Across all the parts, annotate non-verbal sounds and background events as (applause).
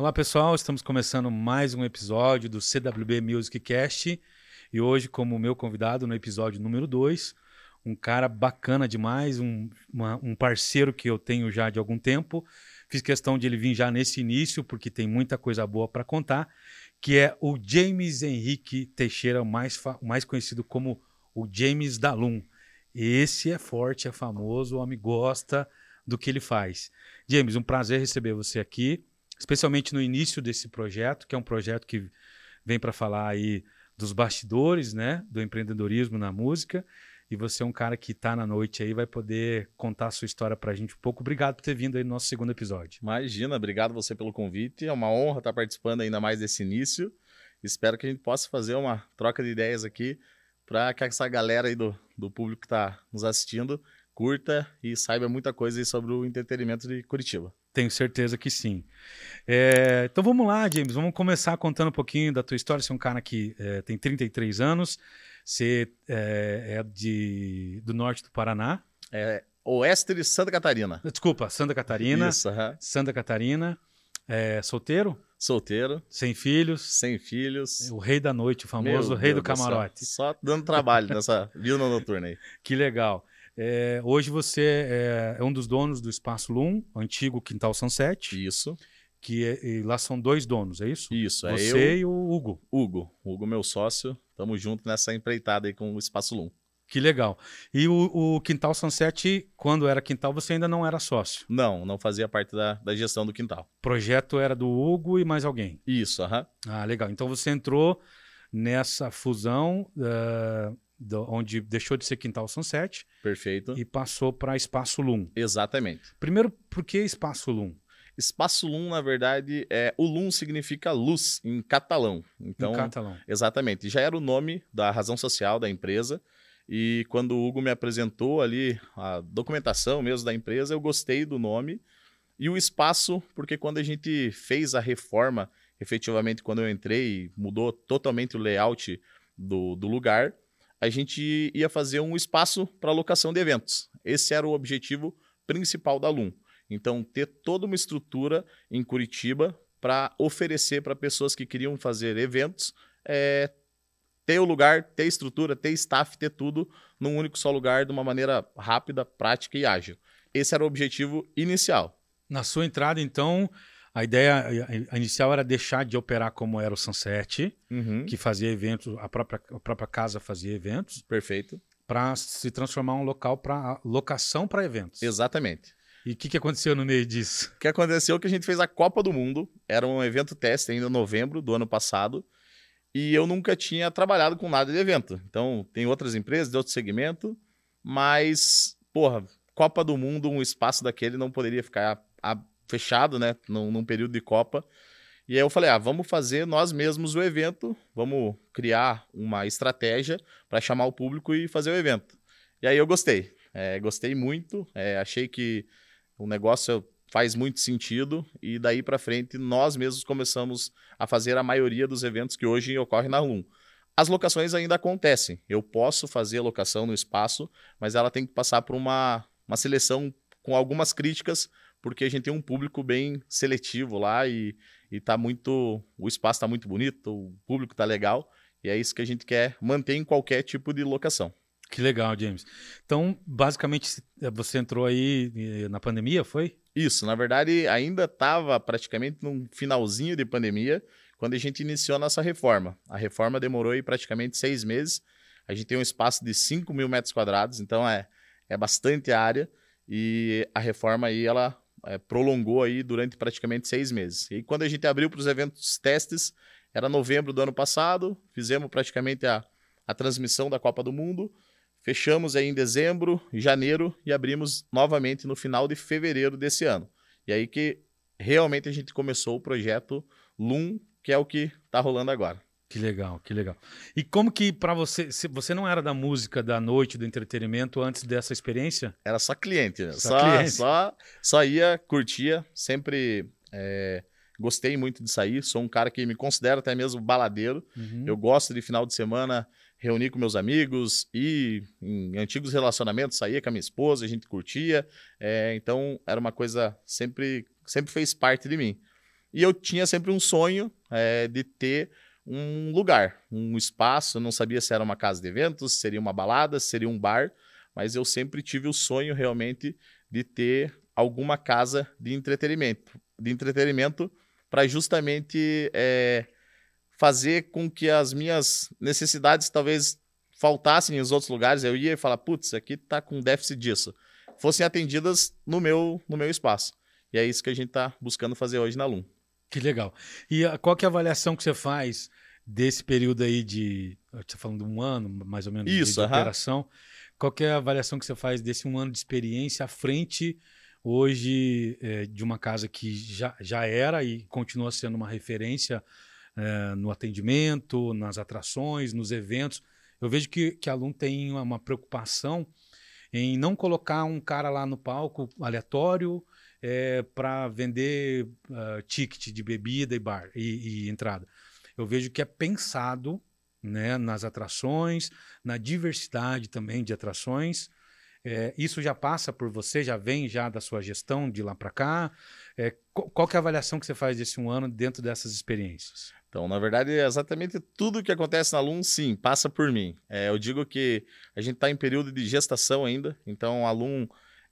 Olá pessoal, estamos começando mais um episódio do CWB Music Cast e hoje, como meu convidado no episódio número 2, um cara bacana demais, um, uma, um parceiro que eu tenho já de algum tempo. Fiz questão de ele vir já nesse início, porque tem muita coisa boa para contar, que é o James Henrique Teixeira, mais, mais conhecido como o James Dalum. Esse é forte, é famoso, o homem gosta do que ele faz. James, um prazer receber você aqui, especialmente no início desse projeto, que é um projeto que vem para falar aí dos bastidores, né, do empreendedorismo na música. E você é um cara que está na noite aí, vai poder contar a sua história para a gente um pouco. Obrigado por ter vindo aí no nosso segundo episódio. Imagina, obrigado você pelo convite. É uma honra estar participando ainda mais desse início. Espero que a gente possa fazer uma troca de ideias aqui para que essa galera aí do, do público que está nos assistindo curta e saiba muita coisa sobre o entretenimento de Curitiba. Tenho certeza que sim. É, então vamos lá, James. Vamos começar contando um pouquinho da tua história. Você é um cara que é, tem 33 anos, você é, é, de, do norte do Paraná. É oeste de Santa Catarina. Desculpa, Santa Catarina. Isso. Santa Catarina. É, solteiro? Solteiro. Sem filhos. Sem filhos. O rei da noite, o famoso Meu rei Deus do camarote. Só, só dando trabalho nessa vida noturna aí. (laughs) Que legal. É, hoje você é, é, um dos donos do Espaço Lum, antigo Quintal Sunset. Isso. Que é, lá são dois donos, é isso? Isso, é você eu. e o Hugo. Hugo. Hugo, meu sócio. Tamo junto nessa empreitada aí com o Espaço Lum. Que legal. E o, o, Quintal Sunset, quando era Quintal, você ainda não era sócio? Não, não fazia parte da, da gestão do Quintal. O projeto era do Hugo e mais alguém? Isso, aham. Ah, legal. Então você entrou nessa fusão. Uh do, onde deixou de ser Quintal Sunset. Perfeito. E passou para Espaço Lum. Exatamente. Primeiro, por que Espaço Lum? Espaço Lum, na verdade, é o Lum significa luz em catalão. Então, em catalão. Exatamente. Já era o nome da razão social da empresa. E quando o Hugo me apresentou ali a documentação mesmo da empresa, eu gostei do nome. E o espaço, porque quando a gente fez a reforma, efetivamente, quando eu entrei, mudou totalmente o layout do, do lugar a gente ia fazer um espaço para locação de eventos. Esse era o objetivo principal da Lum. Então, ter toda uma estrutura em Curitiba para oferecer para pessoas que queriam fazer eventos, é, ter o lugar, ter estrutura, ter staff, ter tudo num único só lugar de uma maneira rápida, prática e ágil. Esse era o objetivo inicial. Na sua entrada, então, a ideia a inicial era deixar de operar como era o Sunset, uhum. que fazia eventos, a própria, a própria casa fazia eventos. Perfeito. Para se transformar um local para locação para eventos. Exatamente. E o que, que aconteceu no meio disso? O que aconteceu é que a gente fez a Copa do Mundo, era um evento teste ainda em novembro do ano passado, e eu nunca tinha trabalhado com nada de evento. Então, tem outras empresas de outro segmento, mas, porra, Copa do Mundo, um espaço daquele não poderia ficar fechado, né, num, num, período de Copa. E aí eu falei, ah, vamos fazer nós mesmos o evento, vamos criar uma estratégia para chamar o público e fazer o evento. E aí eu gostei, é, gostei muito, é, achei que o negócio faz muito sentido e daí para frente nós mesmos começamos a fazer a maioria dos eventos que hoje ocorrem na LUM. As locações ainda acontecem. Eu posso fazer a locação no espaço, mas ela tem que passar por uma, uma seleção com algumas críticas porque a gente tem um público bem seletivo lá e, e tá muito. O espaço está muito bonito, o público tá legal, e é isso que a gente quer manter em qualquer tipo de locação. Que legal, James. Então, basicamente, você entrou aí eh, na pandemia, foi? Isso, na verdade, ainda estava praticamente no finalzinho de pandemia quando a gente iniciou a nossa reforma. A reforma demorou aí praticamente seis meses. A gente tem um espaço de 5 mil metros quadrados, então é, é bastante área. E a reforma aí, ela é, prolongou aí durante praticamente seis meses. E quando a gente abriu para os eventos testes, era novembro do ano passado, fizemos praticamente a, a transmissão da Copa do Mundo, fechamos aí em dezembro, janeiro e abrimos novamente no final de fevereiro desse ano. E aí que realmente a gente começou o projeto LUM, que é o que está rolando agora. Que legal, que legal. E como que para você, se você não era da música, da noite, do entretenimento antes dessa experiência? Era só cliente, né? só, só, cliente. só, ia, curtia, sempre é, gostei muito de sair, sou um cara que me considero até mesmo baladeiro. Uhum. Eu gosto de final de semana reunir com meus amigos e em antigos relacionamentos saía com a minha esposa, a gente curtia. É, então era uma coisa sempre sempre fez parte de mim. E eu tinha sempre um sonho é, de ter um lugar, um espaço. Eu não sabia se era uma casa de eventos, seria uma balada, seria um bar, mas eu sempre tive o sonho realmente de ter alguma casa de entretenimento, de entretenimento para justamente é, fazer com que as minhas necessidades talvez faltassem em outros lugares. Eu ia e falar, putz, aqui tá com déficit disso, fossem atendidas no meu no meu espaço. E é isso que a gente está buscando fazer hoje na Lum. Que legal. E a, qual que é a avaliação que você faz desse período aí de. Você está falando de um ano, mais ou menos, Isso, de, de uh -huh. operação. Qual que é a avaliação que você faz desse um ano de experiência à frente hoje é, de uma casa que já, já era e continua sendo uma referência é, no atendimento, nas atrações, nos eventos? Eu vejo que, que aluno tem uma, uma preocupação em não colocar um cara lá no palco aleatório é, para vender uh, ticket de bebida e bar e, e, entrada. Eu vejo que é pensado né, nas atrações, na diversidade também de atrações. É, isso já passa por você, já vem já da sua gestão de lá para cá. É, qual, que é a avaliação que você faz desse um ano dentro dessas experiências? Então, na verdade, é exatamente tudo que acontece na Alum, sim, passa por mim. É, eu digo que a gente está em período de gestação ainda, então a Alum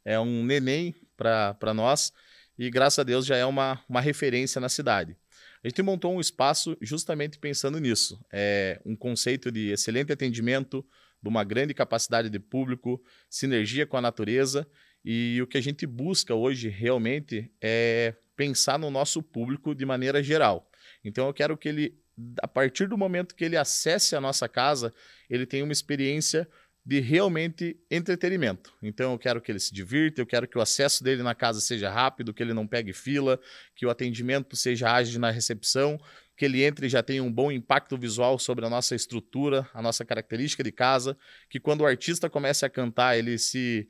é um neném para nós e, graças a Deus, já é uma, uma referência na cidade. A gente montou um espaço justamente pensando nisso. É um conceito de excelente atendimento, de uma grande capacidade de público, sinergia com a natureza. E o que a gente busca hoje realmente é pensar no nosso público de maneira geral. Então eu quero que ele, a partir do momento que ele acesse a nossa casa, ele tenha uma experiência de realmente entretenimento. Então eu quero que ele se divirta, eu quero que o acesso dele na casa seja rápido, que ele não pegue fila, que o atendimento seja ágil na recepção, que ele entre e já tenha um bom impacto visual sobre a nossa estrutura, a nossa característica de casa, que quando o artista comece a cantar, ele se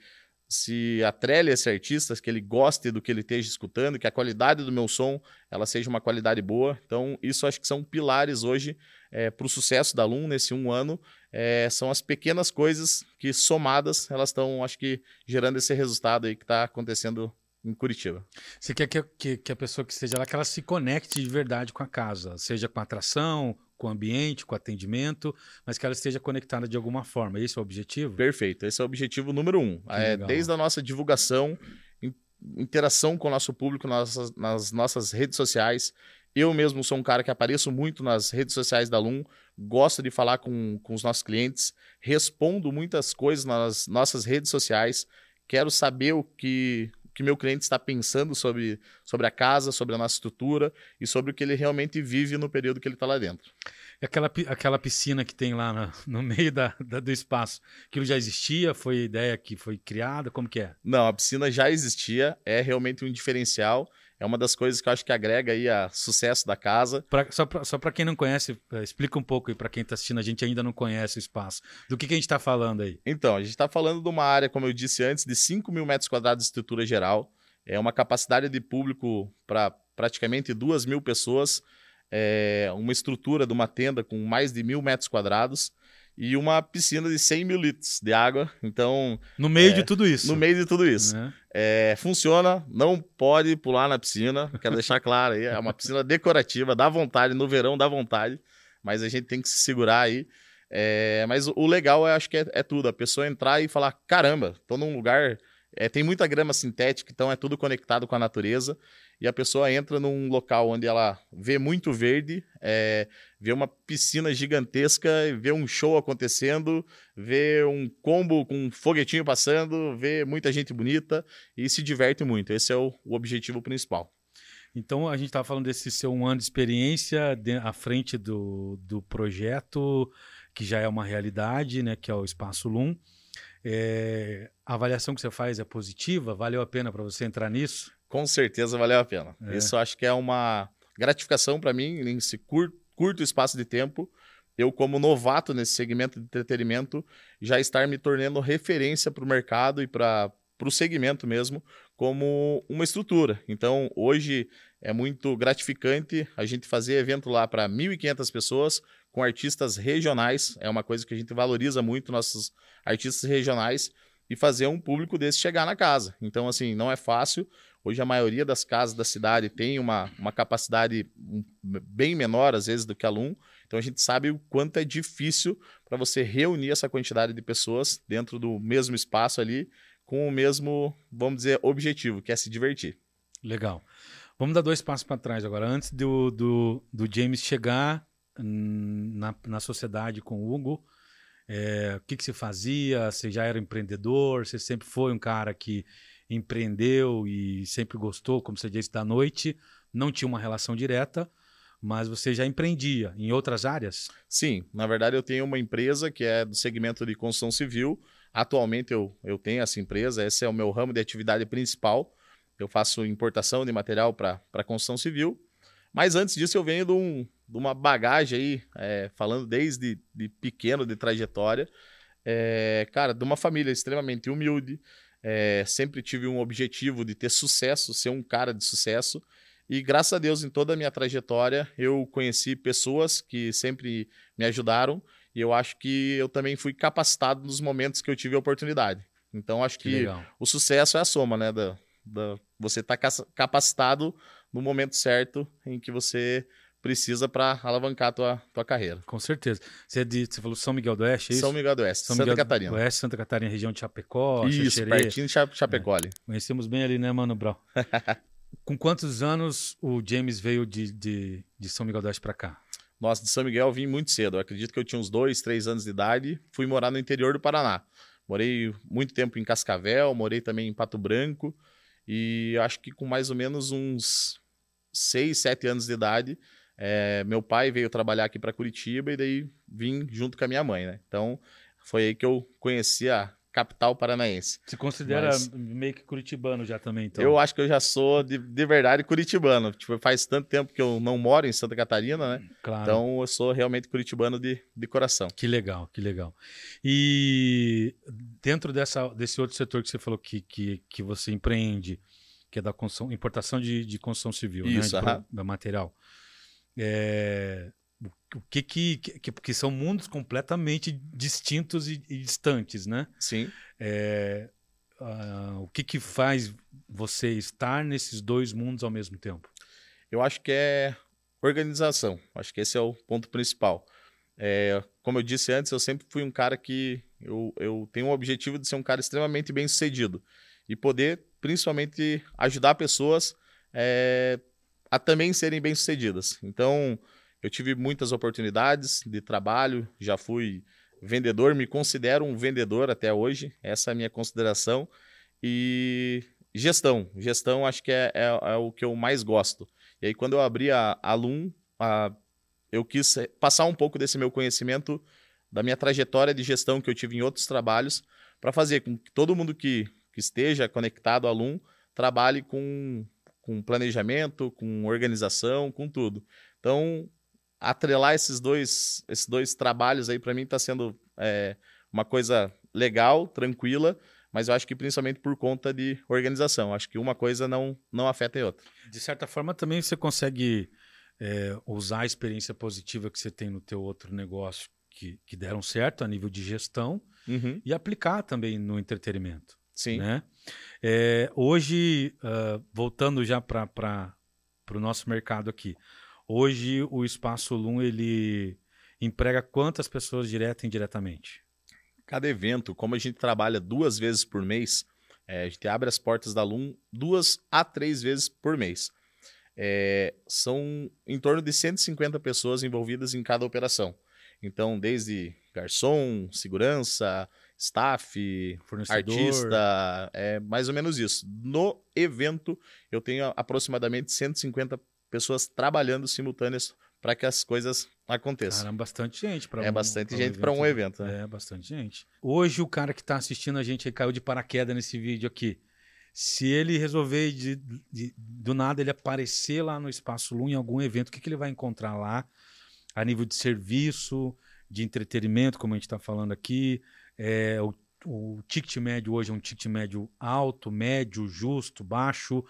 se atrele a esse artista, que ele goste do que ele esteja escutando, que a qualidade do meu som ela seja uma qualidade boa. Então, isso acho que são pilares hoje é, para o sucesso da Lum nesse um ano. É, são as pequenas coisas que, somadas, elas estão, acho que, gerando esse resultado aí que está acontecendo em Curitiba. Você quer que, que, que, a pessoa que esteja lá, que ela se conecte de verdade com a casa, seja com a atração, com o ambiente, com o atendimento, mas que ela esteja conectada de alguma forma. Esse é o objetivo? Perfeito. Esse é o objetivo número um. É, desde a nossa divulgação, interação com o nosso público nas, nas nossas redes sociais. Eu mesmo sou um cara que apareço muito nas redes sociais da Lum, gosto de falar com, com os nossos clientes, respondo muitas coisas nas nossas redes sociais, quero saber o que, que meu cliente está pensando sobre, sobre a casa, sobre a nossa estrutura e sobre o que ele realmente vive no período que ele está lá dentro. Aquela, aquela piscina que tem lá no, no meio da, da, do espaço, aquilo já existia? Foi ideia que foi criada? Como que é? Não, a piscina já existia, é realmente um diferencial. É uma das coisas que eu acho que agrega aí a sucesso da casa. Pra, só para quem não conhece, eh, explica um pouco aí para quem está assistindo, a gente ainda não conhece o espaço. Do que, que a gente está falando aí? Então, a gente está falando de uma área, como eu disse antes, de 5 mil metros quadrados de estrutura geral. É uma capacidade de público para praticamente 2 mil pessoas. É uma estrutura de uma tenda com mais de mil metros quadrados e uma piscina de 100 mil litros de água. Então. No meio é, de tudo isso. No meio de tudo isso. É. É, funciona, não pode pular na piscina, quero deixar claro aí. É uma piscina decorativa, dá vontade, no verão dá vontade, mas a gente tem que se segurar aí. É, mas o legal, eu acho que é, é, tudo: a pessoa entrar e falar: caramba, tô num lugar. É, tem muita grama sintética, então é tudo conectado com a natureza e a pessoa entra num local onde ela vê muito verde, é, vê uma piscina gigantesca, vê um show acontecendo, vê um combo com um foguetinho passando, vê muita gente bonita e se diverte muito. Esse é o, o objetivo principal. Então, a gente estava falando desse seu um ano de experiência de, à frente do, do projeto, que já é uma realidade, né, que é o Espaço Lum. É, a avaliação que você faz é positiva? Valeu a pena para você entrar nisso? Com certeza valeu a pena. É. Isso acho que é uma gratificação para mim nesse curto, curto espaço de tempo. Eu, como novato nesse segmento de entretenimento, já estar me tornando referência para o mercado e para o segmento mesmo, como uma estrutura. Então, hoje é muito gratificante a gente fazer evento lá para 1.500 pessoas, com artistas regionais. É uma coisa que a gente valoriza muito, nossos artistas regionais e fazer um público desse chegar na casa. Então, assim, não é fácil. Hoje a maioria das casas da cidade tem uma, uma capacidade bem menor, às vezes, do que aluno. Então a gente sabe o quanto é difícil para você reunir essa quantidade de pessoas dentro do mesmo espaço ali, com o mesmo, vamos dizer, objetivo, que é se divertir. Legal. Vamos dar dois passos para trás agora. Antes do, do, do James chegar na, na sociedade com o Hugo, é, o que, que você fazia? Você já era empreendedor? Você sempre foi um cara que empreendeu e sempre gostou, como você disse, da noite? Não tinha uma relação direta, mas você já empreendia em outras áreas? Sim, na verdade eu tenho uma empresa que é do segmento de construção civil. Atualmente eu, eu tenho essa empresa, esse é o meu ramo de atividade principal. Eu faço importação de material para construção civil. Mas antes disso eu venho de um, de uma bagagem aí, é, falando desde de pequeno, de trajetória, é, cara, de uma família extremamente humilde, é, sempre tive um objetivo de ter sucesso, ser um cara de sucesso, e graças a Deus, em toda a minha trajetória, eu conheci pessoas que sempre me ajudaram, e eu acho que eu também fui capacitado nos momentos que eu tive a oportunidade. Então, acho que, que o sucesso é a soma, né? Da, da, você estar tá capacitado no momento certo em que você precisa para alavancar a tua, tua carreira. Com certeza. Você, é de, você falou São Miguel do Oeste, é isso? São Miguel do Oeste, São Santa Miguel Catarina. Do Oeste, Santa Catarina, região de Chapecó, Isso, Xaxerê. pertinho de Chapecó. É. Conhecemos bem ali, né, Mano Brau? (laughs) Com quantos anos o James veio de, de, de São Miguel do Oeste para cá? Nossa, de São Miguel eu vim muito cedo. Eu acredito que eu tinha uns dois, três anos de idade. Fui morar no interior do Paraná. Morei muito tempo em Cascavel, morei também em Pato Branco. E acho que com mais ou menos uns seis, sete anos de idade, é, meu pai veio trabalhar aqui para Curitiba e daí vim junto com a minha mãe, né? Então foi aí que eu conheci a capital paranaense. Se considera Mas, meio que curitibano já também, então? Eu acho que eu já sou de, de verdade curitibano. Tipo, faz tanto tempo que eu não moro em Santa Catarina, né? Claro. Então eu sou realmente curitibano de, de coração. Que legal, que legal. E dentro dessa, desse outro setor que você falou que, que, que você empreende, que é da construção, importação de, de construção civil, Isso, né? De, de material. É, o que, que, que, que são mundos completamente distintos e, e distantes, né? Sim. É, uh, o que, que faz você estar nesses dois mundos ao mesmo tempo? Eu acho que é organização. Acho que esse é o ponto principal. É, como eu disse antes, eu sempre fui um cara que eu, eu tenho o objetivo de ser um cara extremamente bem sucedido e poder, principalmente, ajudar pessoas é, a também serem bem-sucedidas. Então, eu tive muitas oportunidades de trabalho, já fui vendedor, me considero um vendedor até hoje, essa é a minha consideração. E gestão, gestão acho que é, é, é o que eu mais gosto. E aí, quando eu abri a Alum, a, eu quis passar um pouco desse meu conhecimento, da minha trajetória de gestão que eu tive em outros trabalhos, para fazer com que todo mundo que, que esteja conectado ao Alum trabalhe com com planejamento, com organização, com tudo. Então, atrelar esses dois, esses dois trabalhos aí para mim está sendo é, uma coisa legal, tranquila, mas eu acho que principalmente por conta de organização. Acho que uma coisa não, não afeta a outra. De certa forma, também você consegue é, usar a experiência positiva que você tem no teu outro negócio que, que deram certo a nível de gestão uhum. e aplicar também no entretenimento. Sim. Né? É, hoje, uh, voltando já para o nosso mercado aqui, hoje o Espaço Lum ele emprega quantas pessoas direta e indiretamente? Cada evento, como a gente trabalha duas vezes por mês, é, a gente abre as portas da Lum duas a três vezes por mês. É, são em torno de 150 pessoas envolvidas em cada operação. Então, desde garçom, segurança, staff, Fornecedor. artista, é mais ou menos isso. No evento, eu tenho aproximadamente 150 pessoas trabalhando simultâneas para que as coisas aconteçam. Caramba, bastante gente para É um, bastante um gente para um evento. Né? É, bastante gente. Hoje, o cara que está assistindo a gente caiu de paraquedas nesse vídeo aqui. Se ele resolver de, de, do nada ele aparecer lá no Espaço Lu em algum evento, o que, que ele vai encontrar lá? A nível de serviço, de entretenimento, como a gente está falando aqui, é, o, o ticket médio hoje é um ticket médio alto, médio, justo, baixo.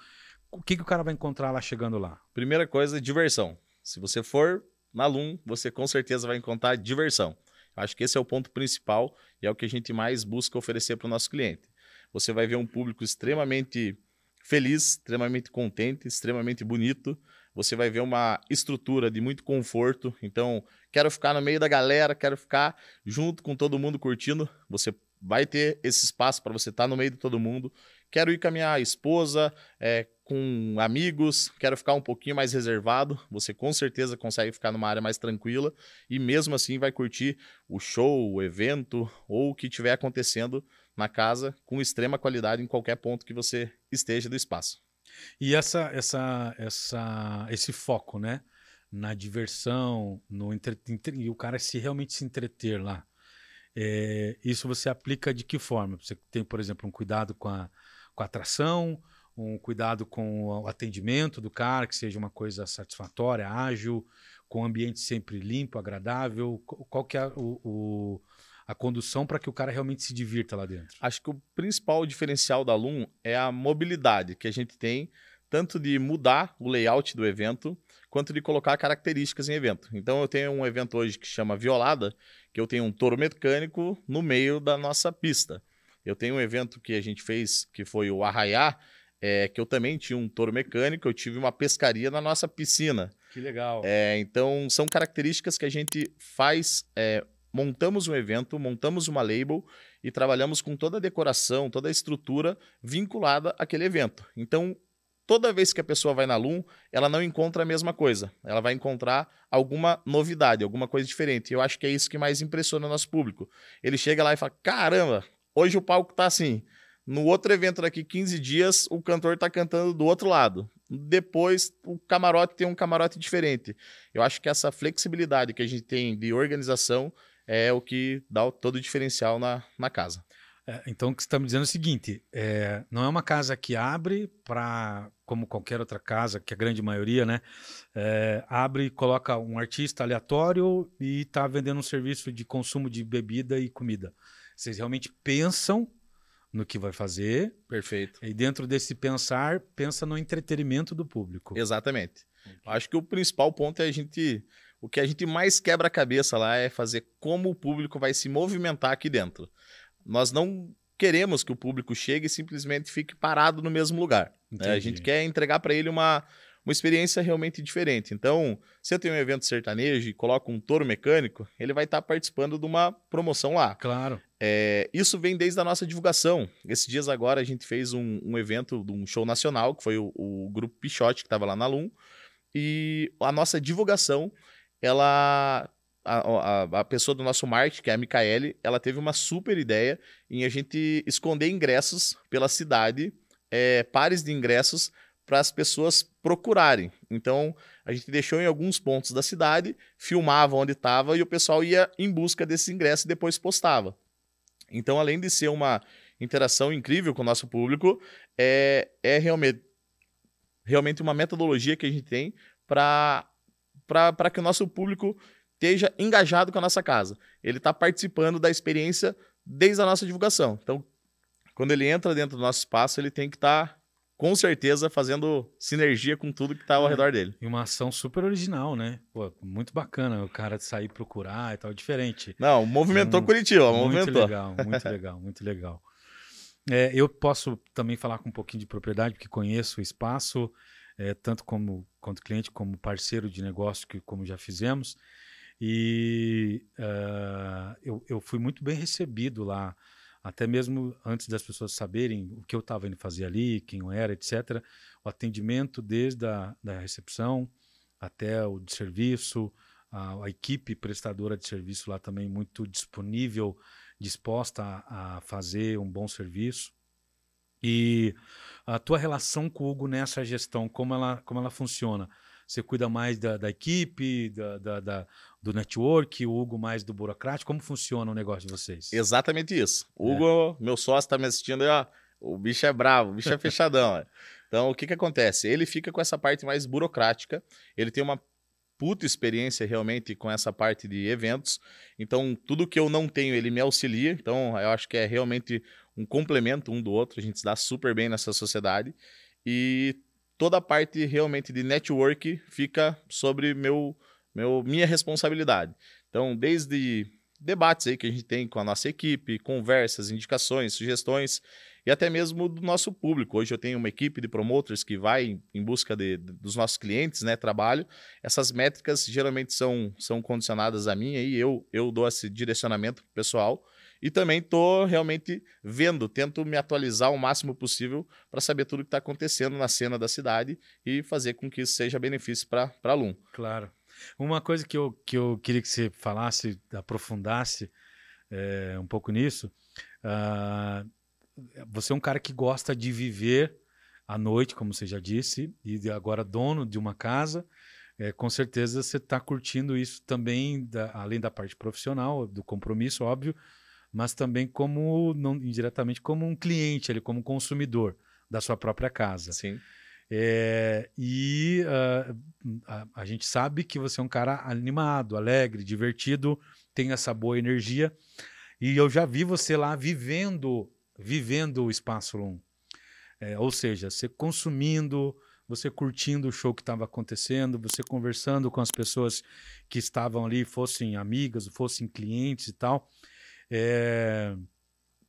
O que, que o cara vai encontrar lá chegando lá? Primeira coisa, diversão. Se você for na Lum, você com certeza vai encontrar diversão. Acho que esse é o ponto principal e é o que a gente mais busca oferecer para o nosso cliente. Você vai ver um público extremamente feliz, extremamente contente, extremamente bonito. Você vai ver uma estrutura de muito conforto. Então, quero ficar no meio da galera, quero ficar junto com todo mundo curtindo. Você vai ter esse espaço para você estar tá no meio de todo mundo. Quero ir com a minha esposa, é, com amigos, quero ficar um pouquinho mais reservado. Você com certeza consegue ficar numa área mais tranquila e mesmo assim vai curtir o show, o evento ou o que estiver acontecendo na casa com extrema qualidade em qualquer ponto que você esteja do espaço. E essa, essa, essa, esse foco, né, na diversão, no entre, entre, e o cara se realmente se entreter lá. É, isso você aplica de que forma? Você tem, por exemplo, um cuidado com a, com a atração, um cuidado com o atendimento do cara, que seja uma coisa satisfatória, ágil, com o ambiente sempre limpo, agradável. Qual que é o, o a condução para que o cara realmente se divirta lá dentro? Acho que o principal diferencial da Loom é a mobilidade que a gente tem, tanto de mudar o layout do evento, quanto de colocar características em evento. Então eu tenho um evento hoje que chama Violada, que eu tenho um touro mecânico no meio da nossa pista. Eu tenho um evento que a gente fez, que foi o Arraiá, é, que eu também tinha um touro mecânico, eu tive uma pescaria na nossa piscina. Que legal. É, então, são características que a gente faz é, montamos um evento, montamos uma label e trabalhamos com toda a decoração, toda a estrutura vinculada àquele evento. Então, toda vez que a pessoa vai na Loom, ela não encontra a mesma coisa. Ela vai encontrar alguma novidade, alguma coisa diferente. Eu acho que é isso que mais impressiona o nosso público. Ele chega lá e fala: caramba, hoje o palco tá assim. No outro evento daqui 15 dias, o cantor está cantando do outro lado. Depois, o camarote tem um camarote diferente. Eu acho que essa flexibilidade que a gente tem de organização é o que dá todo o diferencial na, na casa. É, então, o que você está me dizendo é o seguinte: é, não é uma casa que abre para, como qualquer outra casa, que a grande maioria, né? É, abre e coloca um artista aleatório e está vendendo um serviço de consumo de bebida e comida. Vocês realmente pensam no que vai fazer. Perfeito. E dentro desse pensar, pensa no entretenimento do público. Exatamente. Acho que o principal ponto é a gente o que a gente mais quebra a cabeça lá é fazer como o público vai se movimentar aqui dentro. Nós não queremos que o público chegue e simplesmente fique parado no mesmo lugar. Né? A gente quer entregar para ele uma, uma experiência realmente diferente. Então, se eu tenho um evento sertanejo e coloco um touro mecânico, ele vai estar tá participando de uma promoção lá. Claro. É, isso vem desde a nossa divulgação. Esses dias agora a gente fez um, um evento de um show nacional, que foi o, o grupo Pichote, que estava lá na Lum, e a nossa divulgação ela a, a, a, pessoa do nosso marketing, que é a Micaele, ela teve uma super ideia em a gente esconder ingressos pela cidade, é, pares de ingressos para as pessoas procurarem. Então, a gente deixou em alguns pontos da cidade, filmava onde estava e o pessoal ia em busca desses ingressos e depois postava. Então, além de ser uma interação incrível com o nosso público, é, é realmente, realmente uma metodologia que a gente tem para para que o nosso público esteja engajado com a nossa casa. Ele está participando da experiência desde a nossa divulgação. Então, quando ele entra dentro do nosso espaço, ele tem que estar, tá, com certeza, fazendo sinergia com tudo que está ao é, redor dele. E uma ação super original, né? Pô, muito bacana o cara sair procurar e tal, diferente. Não, movimentou então, Curitiba, muito movimentou. legal, muito (laughs) legal, muito legal. É, eu posso também falar com um pouquinho de propriedade, porque conheço o espaço é, tanto como quanto cliente, como parceiro de negócio, que como já fizemos. E uh, eu, eu fui muito bem recebido lá, até mesmo antes das pessoas saberem o que eu estava indo fazer ali, quem eu era, etc. O atendimento desde a da recepção até o de serviço, a, a, equipe prestadora de serviço lá também muito disponível, disposta a, a fazer um bom serviço. E a tua relação com o Hugo nessa gestão, como ela, como ela funciona? Você cuida mais da, da equipe, da, da, da, do network, o Hugo mais do burocrático? Como funciona o negócio de vocês? Exatamente isso. O é. Hugo, é. meu sócio, está me assistindo aí, ó. O bicho é bravo, o bicho é fechadão. (laughs) Então, o que, que acontece? Ele fica com essa parte mais burocrática, ele tem uma puta experiência realmente com essa parte de eventos. Então, tudo que eu não tenho, ele me auxilia. Então, eu acho que é realmente um complemento um do outro, a gente se dá super bem nessa sociedade. E toda a parte realmente de network fica sobre meu, meu minha responsabilidade. Então, desde debates aí que a gente tem com a nossa equipe, conversas, indicações, sugestões e até mesmo do nosso público. Hoje eu tenho uma equipe de promoters que vai em busca de, dos nossos clientes, né, trabalho. Essas métricas geralmente são, são condicionadas a mim e eu, eu dou esse direcionamento pessoal. E também estou realmente vendo, tento me atualizar o máximo possível para saber tudo que está acontecendo na cena da cidade e fazer com que isso seja benefício para a Lum. Claro. Uma coisa que eu, que eu queria que você falasse, aprofundasse é, um pouco nisso. Uh, você é um cara que gosta de viver à noite, como você já disse, e agora dono de uma casa. É, com certeza você está curtindo isso também, da, além da parte profissional, do compromisso, óbvio, mas também como, não, indiretamente, como um cliente, ali, como um consumidor da sua própria casa. Sim. É, e uh, a, a, gente sabe que você é um cara animado, alegre, divertido, tem essa boa energia. E eu já vi você lá vivendo vivendo o Espaço Lum. É, ou seja, você consumindo, você curtindo o show que estava acontecendo, você conversando com as pessoas que estavam ali, fossem amigas, fossem clientes e tal. É,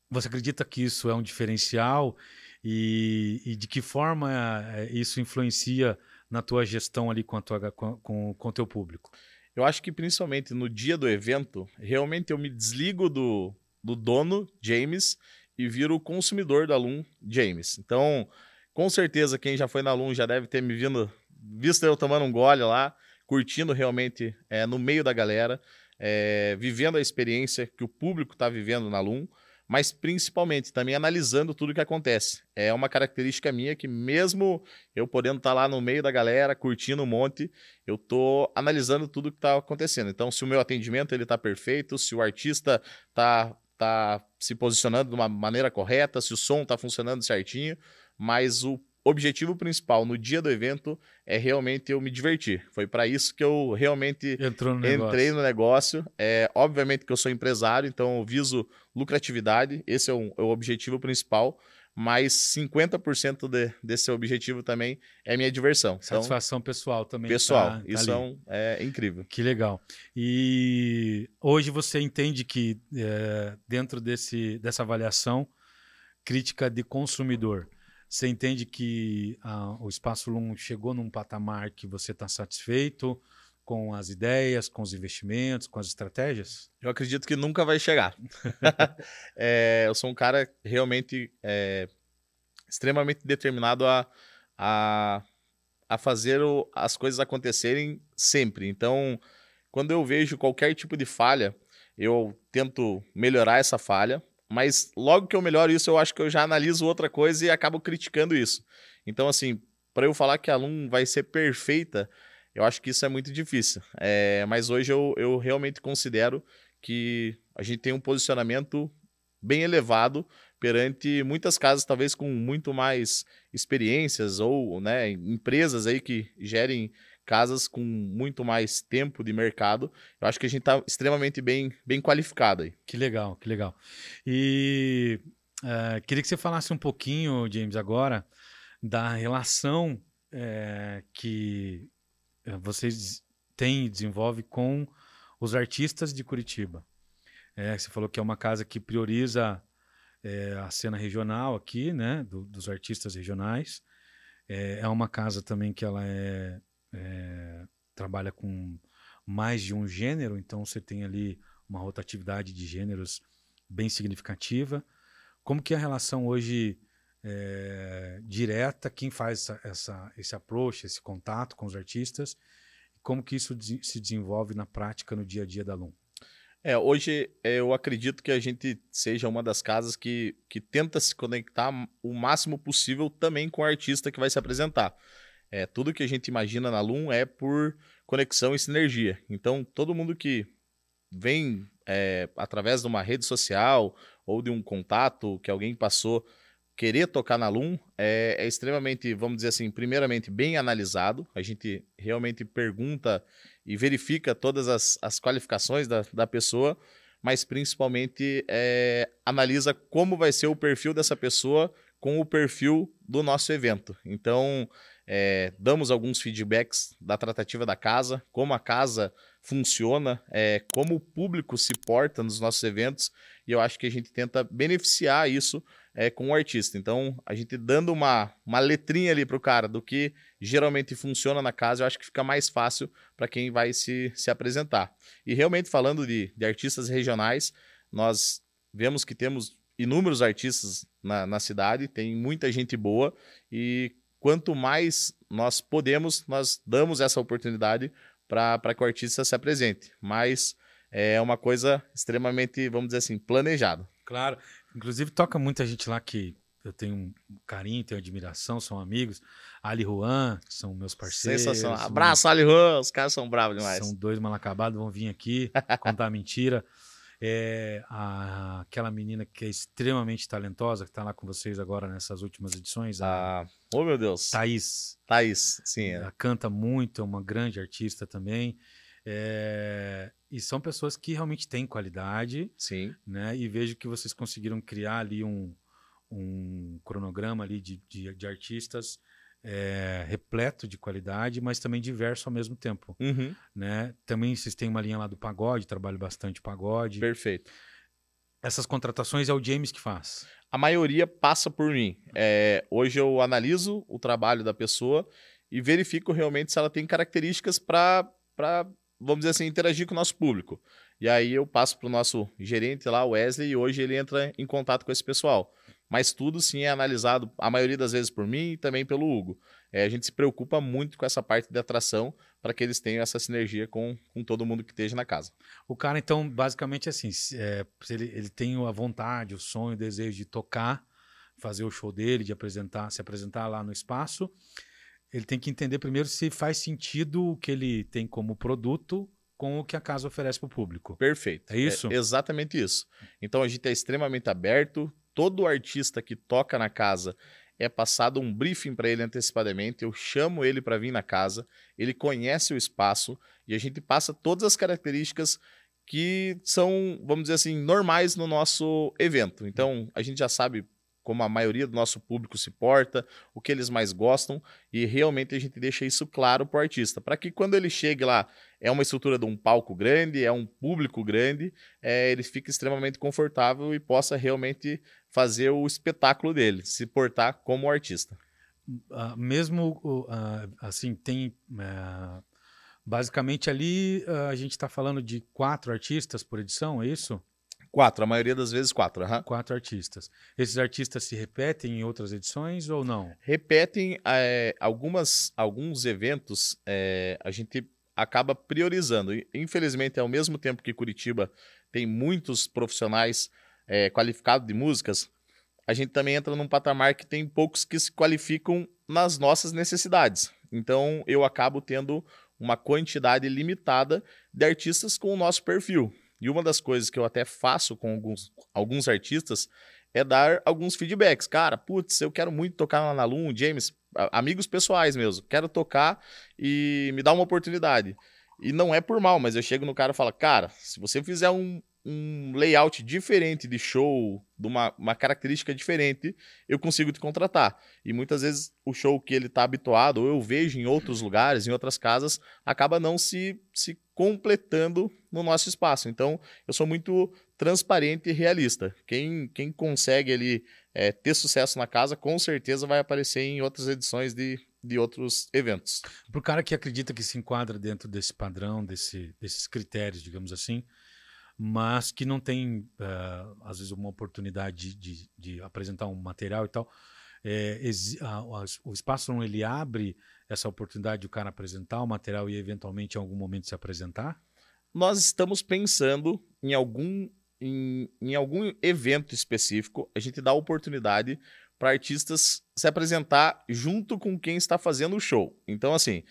você acredita que isso é um diferencial e, e de que forma é, isso influencia na tua gestão ali com, o tua, com, com, com o teu público? Eu acho que principalmente no dia do evento, realmente eu me desligo do, do dono, James, e viro o consumidor da Loom James. Então, com certeza, quem já foi na Loom já deve ter me vindo, visto eu tomando um gole lá, curtindo realmente é, no meio da galera, é, vivendo a experiência que o público está vivendo na Loom, mas principalmente também analisando tudo que acontece. É uma característica minha que mesmo eu podendo estar tá lá no meio da galera, curtindo um monte, eu estou analisando tudo que está acontecendo. Então, se o meu atendimento ele está perfeito, se o artista está tá se posicionando de uma maneira correta, se o som está funcionando certinho, mas o objetivo principal no dia do evento é realmente eu me divertir. Foi para isso que eu realmente no entrei no negócio. É, obviamente que eu sou empresário, então eu viso lucratividade, esse é o, é o objetivo principal mas 50% de, desse objetivo também é minha diversão. Então, Satisfação pessoal também. Pessoal, tá, tá isso é, é, incrível. Que legal. E hoje você entende que é, dentro desse, dessa avaliação crítica de consumidor, você entende que a, o Espaço Lum chegou num patamar que você está satisfeito? Com as ideias, com os investimentos, com as estratégias? Eu acredito que nunca vai chegar. (laughs) (laughs) é, eu sou um cara realmente é, extremamente determinado a, a, a fazer o, as coisas acontecerem sempre. Então, quando eu vejo qualquer tipo de falha, eu tento melhorar essa falha, mas logo que eu melhoro isso, eu acho que eu já analiso outra coisa e acabo criticando isso. Então, assim, para eu falar que a Alum vai ser perfeita, eu acho que isso é muito difícil. É, mas hoje eu, eu realmente considero que a gente tem um posicionamento bem elevado perante muitas casas, talvez com muito mais experiências ou né, empresas aí que gerem casas com muito mais tempo de mercado. Eu acho que a gente está extremamente bem, bem qualificado aí. Que legal, que legal. E uh, queria que você falasse um pouquinho, James, agora da relação é, que eh, vocês têm desenvolve com os artistas de Curitiba. É, você falou que é uma casa que prioriza é, a cena regional aqui, né, do, dos artistas regionais. É, é, uma casa também que ela é, é, trabalha com mais de um gênero, então você tem ali uma rotatividade de gêneros bem significativa. Como que é a relação hoje é, direta, quem faz essa, essa, esse approach, esse contato com os artistas, como que isso se desenvolve na prática, no dia a dia da Lum? É, hoje eu acredito que a gente seja uma das casas que, que tenta se conectar o máximo possível também com o artista que vai se apresentar. É, tudo que a gente imagina na Lum é por conexão e sinergia. Então, todo mundo que vem é, através de uma rede social ou de um contato que alguém passou querer tocar na Loom é, é, extremamente, vamos dizer assim, primeiramente bem analisado. A gente realmente pergunta e verifica todas as, as qualificações da, da pessoa, mas principalmente é, analisa como vai ser o perfil dessa pessoa com o perfil do nosso evento. Então, é, damos alguns feedbacks da tratativa da casa, como a casa funciona, é, como o público se porta nos nossos eventos, e eu acho que a gente tenta beneficiar isso é, com o artista. Então, a gente dando uma, uma letrinha ali para o cara do que geralmente funciona na casa, eu acho que fica mais fácil para quem vai se, se apresentar. E realmente, falando de, de artistas regionais, nós vemos que temos inúmeros artistas na, na cidade, tem muita gente boa e quanto mais nós podemos, nós damos essa oportunidade para que o artista se apresente. Mas é uma coisa extremamente, vamos dizer assim, planejada. Claro. Inclusive, toca muita gente lá que eu tenho um carinho, tenho admiração, são amigos. Ali Juan, que são meus parceiros. Sensacional. Abraço, Ali Juan. Os caras são bravos demais. São dois mal acabados, vão vir aqui (laughs) contar mentira. É, a, aquela menina que é extremamente talentosa, que está lá com vocês agora nessas últimas edições. A, ah, oh, meu Deus. Thaís. Thaís, sim. É. Ela canta muito, é uma grande artista também. É, e são pessoas que realmente têm qualidade. Sim. Né? E vejo que vocês conseguiram criar ali um, um cronograma ali de, de, de artistas é, repleto de qualidade, mas também diverso ao mesmo tempo. Uhum. Né? Também vocês têm uma linha lá do pagode, trabalho bastante pagode. Perfeito. Essas contratações é o James que faz? A maioria passa por mim. É, hoje eu analiso o trabalho da pessoa e verifico realmente se ela tem características para, vamos dizer assim, interagir com o nosso público. E aí eu passo para o nosso gerente lá, Wesley, e hoje ele entra em contato com esse pessoal mas tudo sim é analisado, a maioria das vezes por mim e também pelo Hugo. É, a gente se preocupa muito com essa parte de atração para que eles tenham essa sinergia com, com todo mundo que esteja na casa. O cara, então, basicamente assim, é, ele, ele tem a vontade, o sonho, o desejo de tocar, fazer o show dele, de apresentar, se apresentar lá no espaço, ele tem que entender primeiro se faz sentido o que ele tem como produto com o que a casa oferece para o público. Perfeito. É isso? É exatamente isso. Então a gente é extremamente aberto, todo artista que toca na casa é passado um briefing para ele antecipadamente, eu chamo ele para vir na casa, ele conhece o espaço e a gente passa todas as características que são, vamos dizer assim, normais no nosso evento. Então, a gente já sabe como a maioria do nosso público se porta, o que eles mais gostam, e realmente a gente deixa isso claro para o artista, para que quando ele chegue lá, é uma estrutura de um palco grande, é um público grande, é, ele fique extremamente confortável e possa realmente fazer o espetáculo dele, se portar como artista. Uh, mesmo uh, assim, tem. Uh, basicamente ali a gente está falando de quatro artistas por edição, é isso? Quatro, a maioria das vezes quatro. Uhum. Quatro artistas. Esses artistas se repetem em outras edições ou não? Repetem é, algumas, alguns eventos, é, a gente acaba priorizando. Infelizmente, ao mesmo tempo que Curitiba tem muitos profissionais é, qualificados de músicas, a gente também entra num patamar que tem poucos que se qualificam nas nossas necessidades. Então, eu acabo tendo uma quantidade limitada de artistas com o nosso perfil. E uma das coisas que eu até faço com alguns, alguns artistas é dar alguns feedbacks. Cara, putz, eu quero muito tocar na Nalum, James, amigos pessoais mesmo. Quero tocar e me dá uma oportunidade. E não é por mal, mas eu chego no cara e falo, cara, se você fizer um, um layout diferente de show, de uma, uma característica diferente, eu consigo te contratar. E muitas vezes o show que ele está habituado, ou eu vejo em outros lugares, em outras casas, acaba não se, se completando no nosso espaço. Então, eu sou muito transparente e realista. Quem, quem consegue ali é, ter sucesso na casa, com certeza vai aparecer em outras edições de, de outros eventos. Para o cara que acredita que se enquadra dentro desse padrão, desse, desses critérios, digamos assim, mas que não tem, uh, às vezes, uma oportunidade de, de, de, apresentar um material e tal. É, o espaço não ele abre essa oportunidade de o cara apresentar o material e eventualmente em algum momento se apresentar? Nós estamos pensando em algum em, em algum evento específico, a gente dá oportunidade para artistas se apresentar junto com quem está fazendo o show. Então, assim,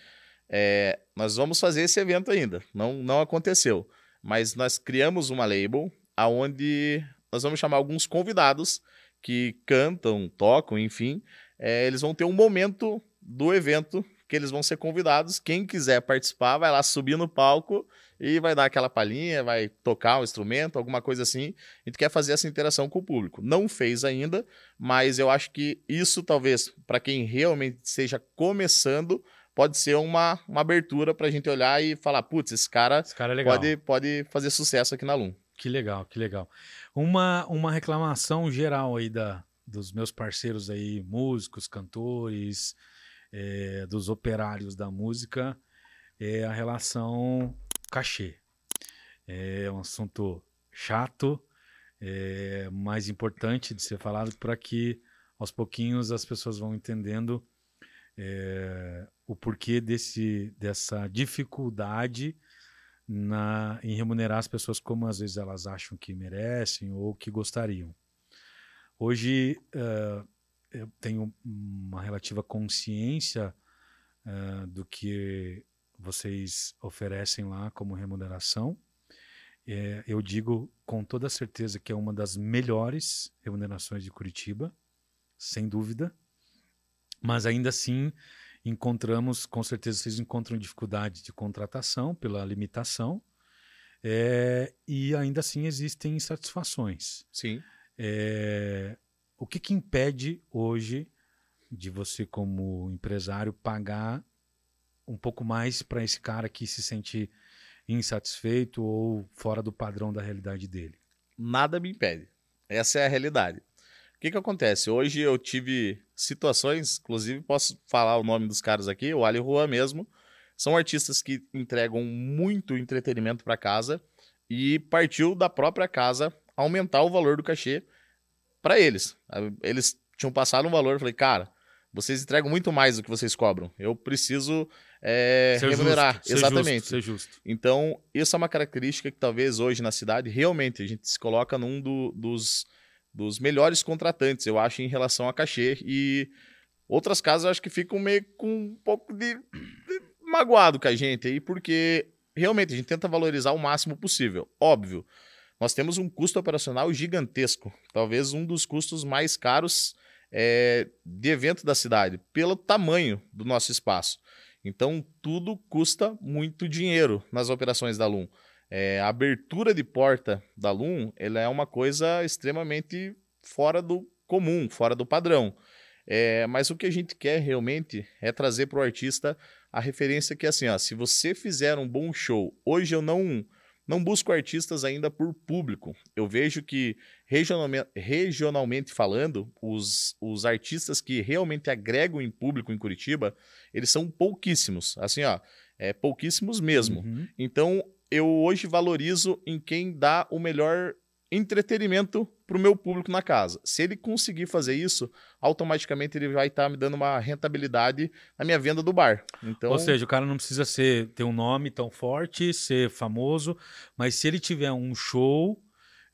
é, nós vamos fazer esse evento ainda. Não, não aconteceu mas nós criamos uma label aonde nós vamos chamar alguns convidados que cantam, tocam, enfim, é, eles vão ter um momento do evento que eles vão ser convidados. Quem quiser participar, vai lá subir no palco e vai dar aquela palhinha, vai tocar um instrumento, alguma coisa assim. A gente quer fazer essa interação com o público. Não fez ainda, mas eu acho que isso talvez, para quem realmente esteja começando, pode ser uma, uma abertura para a gente olhar e falar: putz, esse cara, Esse cara é legal. pode, pode fazer sucesso aqui na Lum. Que legal, que legal. Uma, uma reclamação geral aí da, dos meus parceiros aí, músicos, cantores, é, dos operários da música, é a relação cachê. É um assunto chato, é, mais importante de ser falado para que aos pouquinhos as pessoas vão entendendo é, o porquê desse, dessa dificuldade na, em remunerar as pessoas como às vezes elas acham que merecem ou que gostariam. Hoje eh, eu tenho uma relativa consciência eh, do que vocês oferecem lá como remuneração. Eh, eu digo com toda certeza que é uma das melhores remunerações de Curitiba, sem dúvida. Mas ainda assim encontramos, com certeza vocês encontram dificuldade de contratação pela limitação, é, e ainda assim existem insatisfações. Sim. É, o que, que impede hoje de você, como empresário, pagar um pouco mais para esse cara que se sente insatisfeito ou fora do padrão da realidade dele? Nada me impede. Essa é a realidade. O que, que acontece? Hoje eu tive situações, inclusive posso falar o nome dos caras aqui, o Ali Juan mesmo. São artistas que entregam muito entretenimento para casa e partiu da própria casa aumentar o valor do cachê para eles. Eles tinham passado um valor, eu falei, cara, vocês entregam muito mais do que vocês cobram. Eu preciso é, Ser remunerar. justo, ser Exatamente. justo, ser justo. Então, isso é uma característica que talvez hoje na cidade, realmente, a gente se coloca num do- dos, dos melhores contratantes, eu acho, em relação a cachê. E outras casas eu acho que ficam meio com um pouco de, de magoado com a gente aí, porque realmente a gente tenta valorizar o máximo possível. Óbvio, nós temos um custo operacional gigantesco, talvez um dos custos mais caros é, de evento da cidade, pelo tamanho do nosso espaço. Então, tudo custa muito dinheiro nas operações da Lum. É, a abertura de porta da Lum ela é uma coisa extremamente fora do comum, fora do padrão. É, mas o que a gente quer realmente é trazer para o artista a referência que é assim, ó, se você fizer um bom show, hoje eu não não busco artistas ainda por público. Eu vejo que regionalmente, regionalmente falando, os, os artistas que realmente agregam em público em Curitiba, eles são pouquíssimos. Assim, ó, é pouquíssimos mesmo. Uhum. Então, eu hoje valorizo em quem dá o melhor entretenimento para o meu público na casa. Se ele conseguir fazer isso, automaticamente ele vai estar me dando uma rentabilidade na minha venda do bar. Então, Ou seja, o cara não precisa ser, ter um nome tão forte, ser famoso, mas se ele tiver um show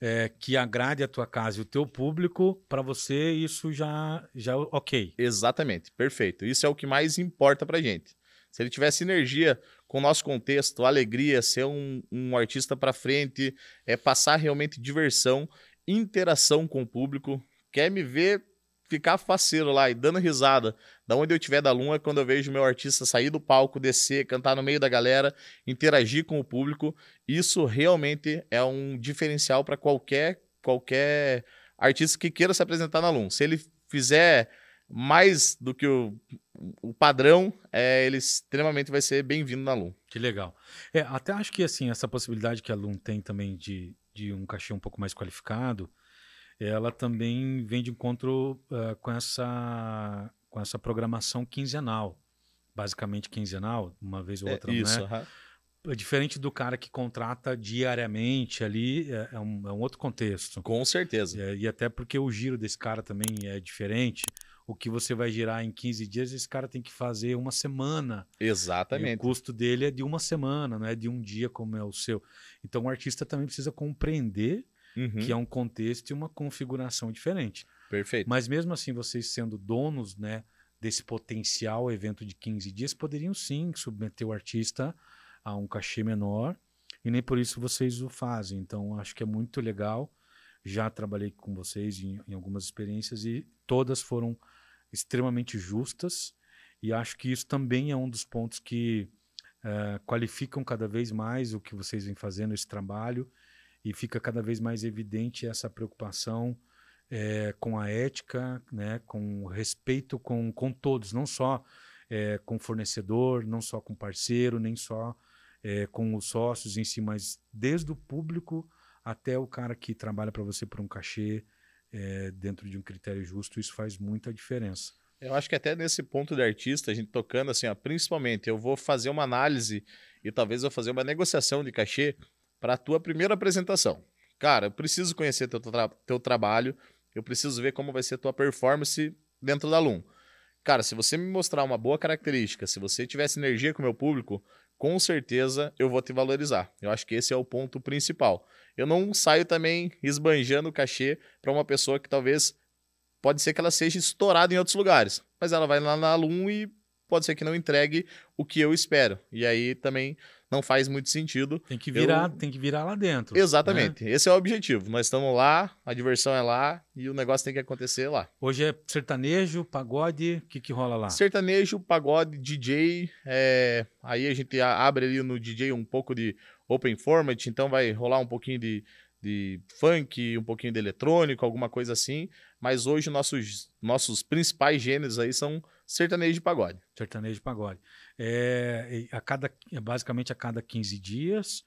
é, que agrade a tua casa e o teu público, para você isso já já ok. Exatamente, perfeito. Isso é o que mais importa pra gente. Se ele tiver sinergia com o nosso contexto, alegria, ser um, um artista pra frente, é passar realmente diversão, interação com o público, quer me ver ficar faceiro lá e dando risada, da onde eu tiver da lua, quando eu vejo meu artista sair do palco, descer, cantar no meio da galera, interagir com o público, isso realmente é um diferencial para qualquer qualquer artista que queira se apresentar na Lum. Se ele fizer mais do que o, o padrão, é, ele extremamente vai ser bem-vindo na Lum. Que legal. É, até acho que assim, essa possibilidade que a Lum tem também de, de um cachê um pouco mais qualificado, ela também vem de encontro uh, com, essa, com essa programação quinzenal. Basicamente quinzenal, uma vez ou outra, é, isso, né? É diferente do cara que contrata diariamente ali, é, é um, é um outro contexto. com certeza. É, e até porque o giro desse cara também é diferente. O que você vai girar em 15 dias, esse cara tem que fazer uma semana. E o Exatamente. custo dele é de uma semana, não é de um dia como é o seu. Então o artista também precisa compreender Uhum, que é um contexto e uma configuração diferente. Perfeito. Mas mesmo assim, vocês sendo donos né, desse potencial evento de 15 dias, poderiam sim submeter o artista a um cachê menor e nem por isso vocês o fazem. Então acho que é muito legal. Já trabalhei com vocês em, em algumas experiências e todas foram extremamente justas. E acho que isso também é um dos pontos que uh, qualificam cada vez mais o que vocês vêm fazendo, esse trabalho, e fica cada vez mais evidente essa preocupação é, com a ética, né, com respeito com, com todos, não só é, com fornecedor, não só com parceiro, nem só é, com os sócios em si, mas desde o público até o cara que trabalha para você por um cachê é, dentro de um critério justo, isso faz muita diferença. Eu acho que até nesse ponto de artista, a gente tocando assim, ó, principalmente, eu vou fazer uma análise e talvez eu fazer uma negociação de cachê para a tua primeira apresentação. Cara, eu preciso conhecer teu, tra teu trabalho, eu preciso ver como vai ser a tua performance dentro da Loom. Cara, se você me mostrar uma boa característica, se você tiver sinergia com o meu público, com certeza eu vou te valorizar. Eu acho que esse é o ponto principal. Eu não saio também esbanjando o cachê para uma pessoa que talvez pode ser que ela seja estourada em outros lugares, mas ela vai lá na Loom e pode ser que não entregue o que eu espero. E aí também não faz muito sentido. Tem que virar, eu... tem que virar lá dentro. Exatamente. Né? Esse é o objetivo. Nós estamos lá, a diversão é lá e o negócio tem que acontecer lá. Hoje é sertanejo, pagode, o que, que rola lá? Sertanejo, pagode, DJ. É... Aí a gente abre ali no DJ um pouco de open format, então vai rolar um pouquinho de, de funk, um pouquinho de eletrônico, alguma coisa assim. Mas hoje nossos, nossos principais gêneros aí são sertanejo de pagode. Sertanejo de pagode. É, a cada, é basicamente a cada 15 dias.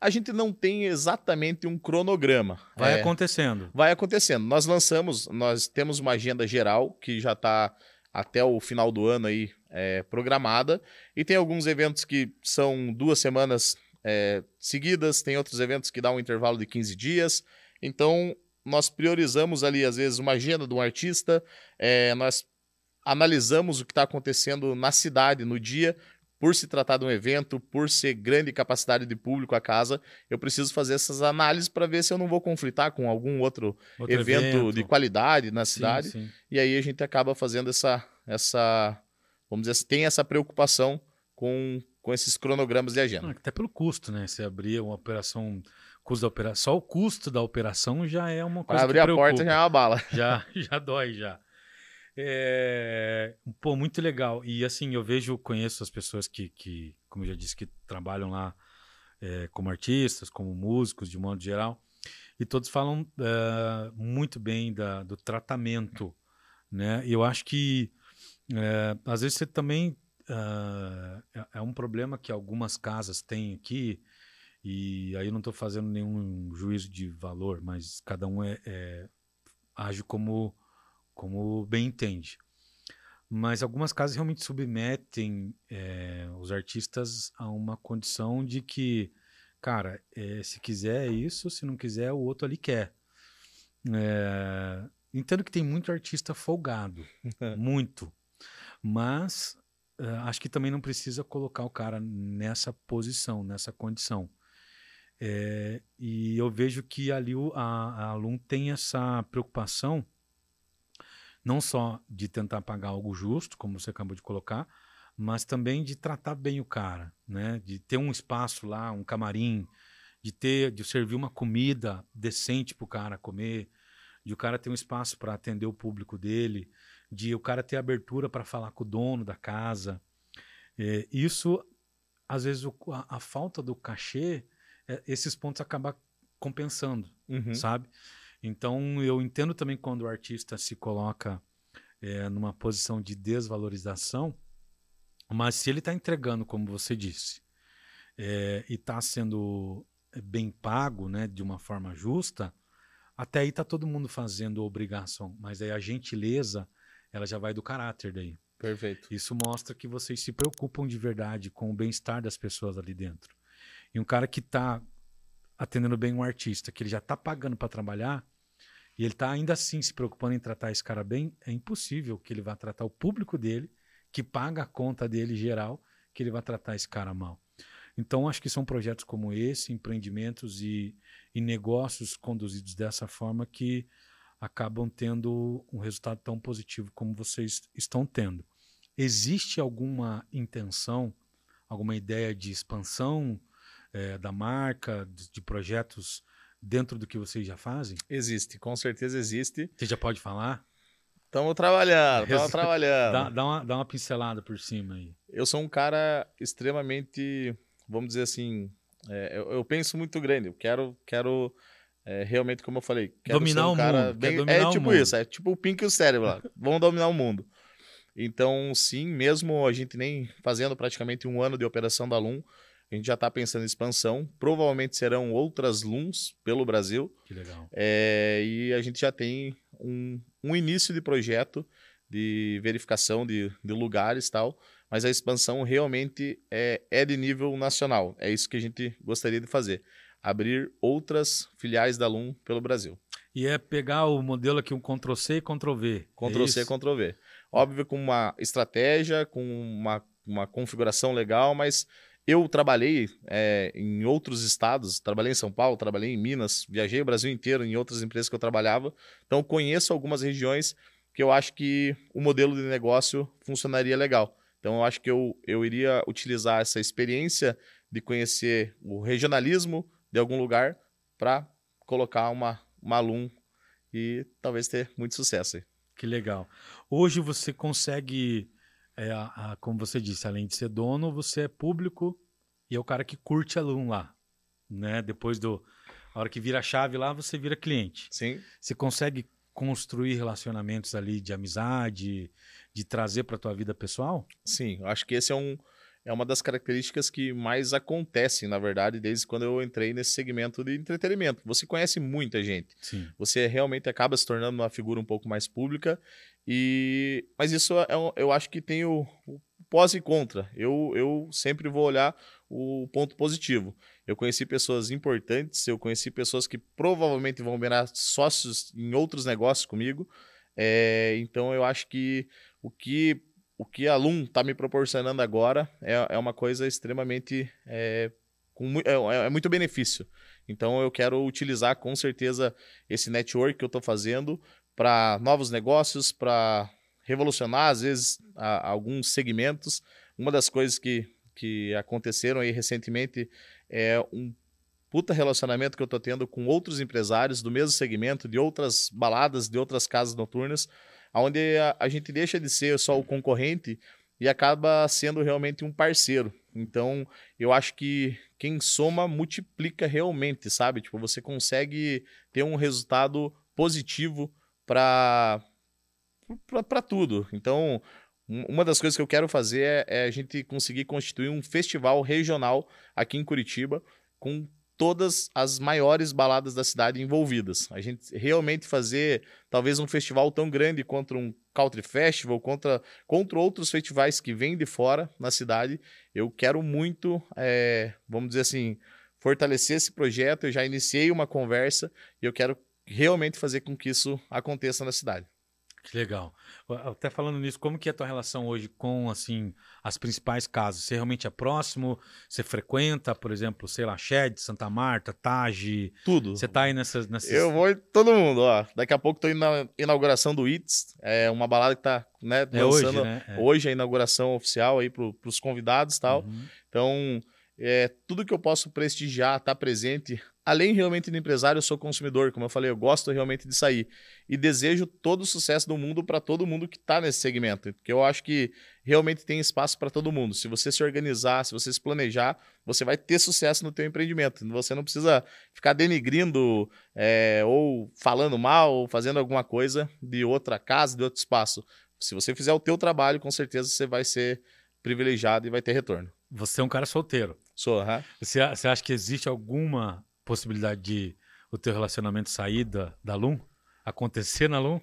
A gente não tem exatamente um cronograma. Vai é, acontecendo. Vai acontecendo. Nós lançamos, nós temos uma agenda geral que já está até o final do ano aí é, programada. E tem alguns eventos que são duas semanas é, seguidas, tem outros eventos que dá um intervalo de 15 dias. Então, nós priorizamos ali, às vezes, uma agenda de um artista, é, nós analisamos o que está acontecendo na cidade no dia, por se tratar de um evento, por ser grande capacidade de público a casa, eu preciso fazer essas análises para ver se eu não vou conflitar com algum outro, outro evento, evento, de qualidade na cidade. Sim, sim. E aí a gente acaba fazendo essa, essa, vamos dizer tem essa preocupação com, com esses cronogramas de agenda. Até pelo custo, né? Você abrir uma operação, custo da operação, só o custo da operação já é uma coisa. Para abrir a porta já é uma bala. Já, (laughs) já dói já. É, pô, muito legal. E assim, eu vejo, conheço as pessoas que, que como eu já disse, que trabalham lá é, como artistas, como músicos, de modo geral, e todos falam é, muito bem da, do tratamento, né? Eu acho que é, às vezes você também é, é, um problema que algumas casas têm aqui, e aí não estou fazendo nenhum juízo de valor, mas cada um é, é age como como bem entende. Mas algumas casas realmente submetem é, os artistas a uma condição de que, cara, é, se quiser é isso, se não quiser, o outro ali quer. É, entendo que tem muito artista folgado, (laughs) muito. Mas acho que também não precisa colocar o cara nessa posição, nessa condição. É, e eu vejo que ali a, a Alum tem essa preocupação não só de tentar pagar algo justo, como você acabou de colocar, mas também de tratar bem o cara, né? De ter um espaço lá, um camarim, de ter, de servir uma comida decente para o cara comer, de o cara ter um espaço para atender o público dele, de o cara ter abertura para falar com o dono da casa. É, isso, às vezes, o, a, a, falta do cachê, é, esses pontos acaba compensando, uhum. sabe? Então, eu entendo também quando o artista se coloca é, numa posição de desvalorização, mas se ele está entregando, como você disse, é, e está sendo bem pago, né, de uma forma justa, até aí está todo mundo fazendo obrigação, mas aí a gentileza, ela já vai do caráter daí. Perfeito. Isso mostra que vocês se preocupam de verdade com o bem-estar das pessoas ali dentro. E um cara que está atendendo bem um artista, que ele já está pagando para trabalhar, e ele está ainda assim se preocupando em tratar esse cara bem, é impossível que ele vá tratar o público dele, que paga a conta dele geral, que ele vá tratar esse cara mal. Então, acho que são projetos como esse, empreendimentos e, e negócios conduzidos dessa forma que acabam tendo um resultado tão positivo como vocês estão tendo. Existe alguma intenção, alguma ideia de expansão é, da marca, de, de projetos dentro do que vocês já fazem? Existe, com certeza existe. Você já pode falar? Estamos trabalhando, estamos (laughs) trabalhando. Dá, dá, uma, dá uma pincelada por cima aí. Eu sou um cara extremamente, vamos dizer assim, é, eu, eu, penso muito grande. Eu quero, quero é, realmente, como eu falei, quero dominar um o mundo. bem. É tipo isso, é tipo o Pink e o cérebro lá. (laughs) Vamos dominar o mundo. Então, sim, mesmo a gente nem fazendo praticamente um ano de operação da Lum, a gente já está pensando em expansão. Provavelmente serão outras LUMs pelo Brasil. Que legal. É, e a gente já tem um, um início de projeto de verificação de, de lugares e tal, mas a expansão realmente é, é de nível nacional. É isso que a gente gostaria de fazer. Abrir outras filiais da LUM pelo Brasil. E é pegar o modelo aqui, um Ctrl-C e Ctrl-V. Ctrl-C é e Ctrl-V. Óbvio, com uma estratégia, com uma, uma configuração legal, mas eu trabalhei é, em outros estados, trabalhei em São Paulo, trabalhei em Minas, viajei o Brasil inteiro em outras empresas que eu trabalhava, então conheço algumas regiões que eu acho que o modelo de negócio funcionaria legal. Então eu acho que eu, eu iria utilizar essa experiência de conhecer o regionalismo de algum lugar para colocar uma, uma alum e talvez ter muito sucesso. Que legal. Hoje você consegue, é, a, a, como você disse, além de ser dono, você é público e é o cara que curte aluno lá. Né? Depois do. A hora que vira a chave lá, você vira cliente. Sim. Você consegue construir relacionamentos ali de amizade, de trazer para a tua vida pessoal? Sim, acho que esse é um, é uma das características que mais acontecem, na verdade, desde quando eu entrei nesse segmento de entretenimento. Você conhece muita gente. Sim. Você realmente acaba se tornando uma figura um pouco mais pública. E mas isso é, eu acho que tem o, o pós e contra. Eu, eu sempre vou olhar o ponto positivo. Eu conheci pessoas importantes, eu conheci pessoas que provavelmente vão virar sócios em outros negócios comigo. É, então eu acho que o que o que a Lum está me proporcionando agora é, é uma coisa extremamente. É, com, é, é, muito benefício. Então eu quero utilizar com certeza esse network que eu estou fazendo para novos negócios, para revolucionar, às vezes, a, a alguns segmentos. Uma das coisas que, que aconteceram aí recentemente é um puta relacionamento que eu estou tendo com outros empresários do mesmo segmento, de outras baladas, de outras casas noturnas, onde a, a gente deixa de ser só o concorrente e acaba sendo realmente um parceiro. Então, eu acho que quem soma multiplica realmente, sabe? Tipo, você consegue ter um resultado positivo para para tudo. Então, uma das coisas que eu quero fazer é, é, a gente conseguir constituir um festival regional aqui em Curitiba com todas as maiores baladas da cidade envolvidas. A gente realmente fazer talvez um festival tão grande quanto um Country Festival, contra, contra outros festivais que vêm de fora na cidade. Eu quero muito, é, vamos dizer assim, fortalecer esse projeto. Eu já iniciei uma conversa e eu quero realmente fazer com que isso aconteça na cidade. Que legal. Até falando nisso, como que é a tua relação hoje com assim as principais casas? Você realmente é próximo? Você frequenta, por exemplo, sei lá, Shed, Santa Marta, Tage? Tudo. Você tá aí nessas, nessas... Eu vou em todo mundo, ó. Daqui a pouco tô indo na inauguração do It's, é uma balada que tá, né, é lançando hoje, né? É. hoje a inauguração oficial aí pro, pros convidados e tal. Uhum. Então, é, tudo que eu posso prestigiar, estar tá presente, além realmente do empresário, eu sou consumidor, como eu falei, eu gosto realmente de sair. E desejo todo o sucesso do mundo para todo mundo que está nesse segmento, porque eu acho que realmente tem espaço para todo mundo. Se você se organizar, se você se planejar, você vai ter sucesso no teu empreendimento. Você não precisa ficar denigrindo é, ou falando mal ou fazendo alguma coisa de outra casa, de outro espaço. Se você fizer o teu trabalho, com certeza você vai ser privilegiado e vai ter retorno. Você é um cara solteiro. Sou, aham. Você, você acha que existe alguma possibilidade de o teu relacionamento sair da, da Lum? Acontecer na Lum?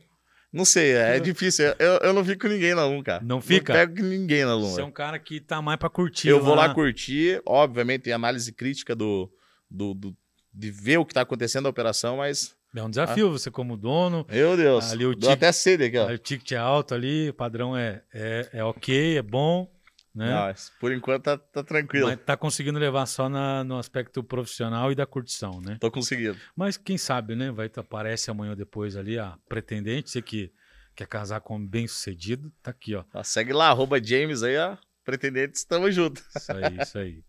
Não sei, é, é difícil. Eu, eu não fico com ninguém na Lum, cara. Não fica? Não pego com ninguém na Lum. Você é um cara que tá mais pra curtir. Eu vou lá curtir, obviamente tem análise crítica do, do, do de ver o que tá acontecendo na operação, mas é um desafio, ah. você como dono. Meu Deus. Ali o Deu até sede aqui, ó. O ticket é alto ali, o padrão é, é, é ok, é bom. Né? Não, por enquanto tá, tá tranquilo. Mas tá conseguindo levar só na, no aspecto profissional e da curtição, né? Tô conseguindo. Mas quem sabe, né? Vai aparece amanhã ou depois ali a pretendente, você que quer casar com bem sucedido, tá aqui, ó. ó segue lá, arroba James aí, ó. Pretendentes, tamo junto. Isso aí, isso aí.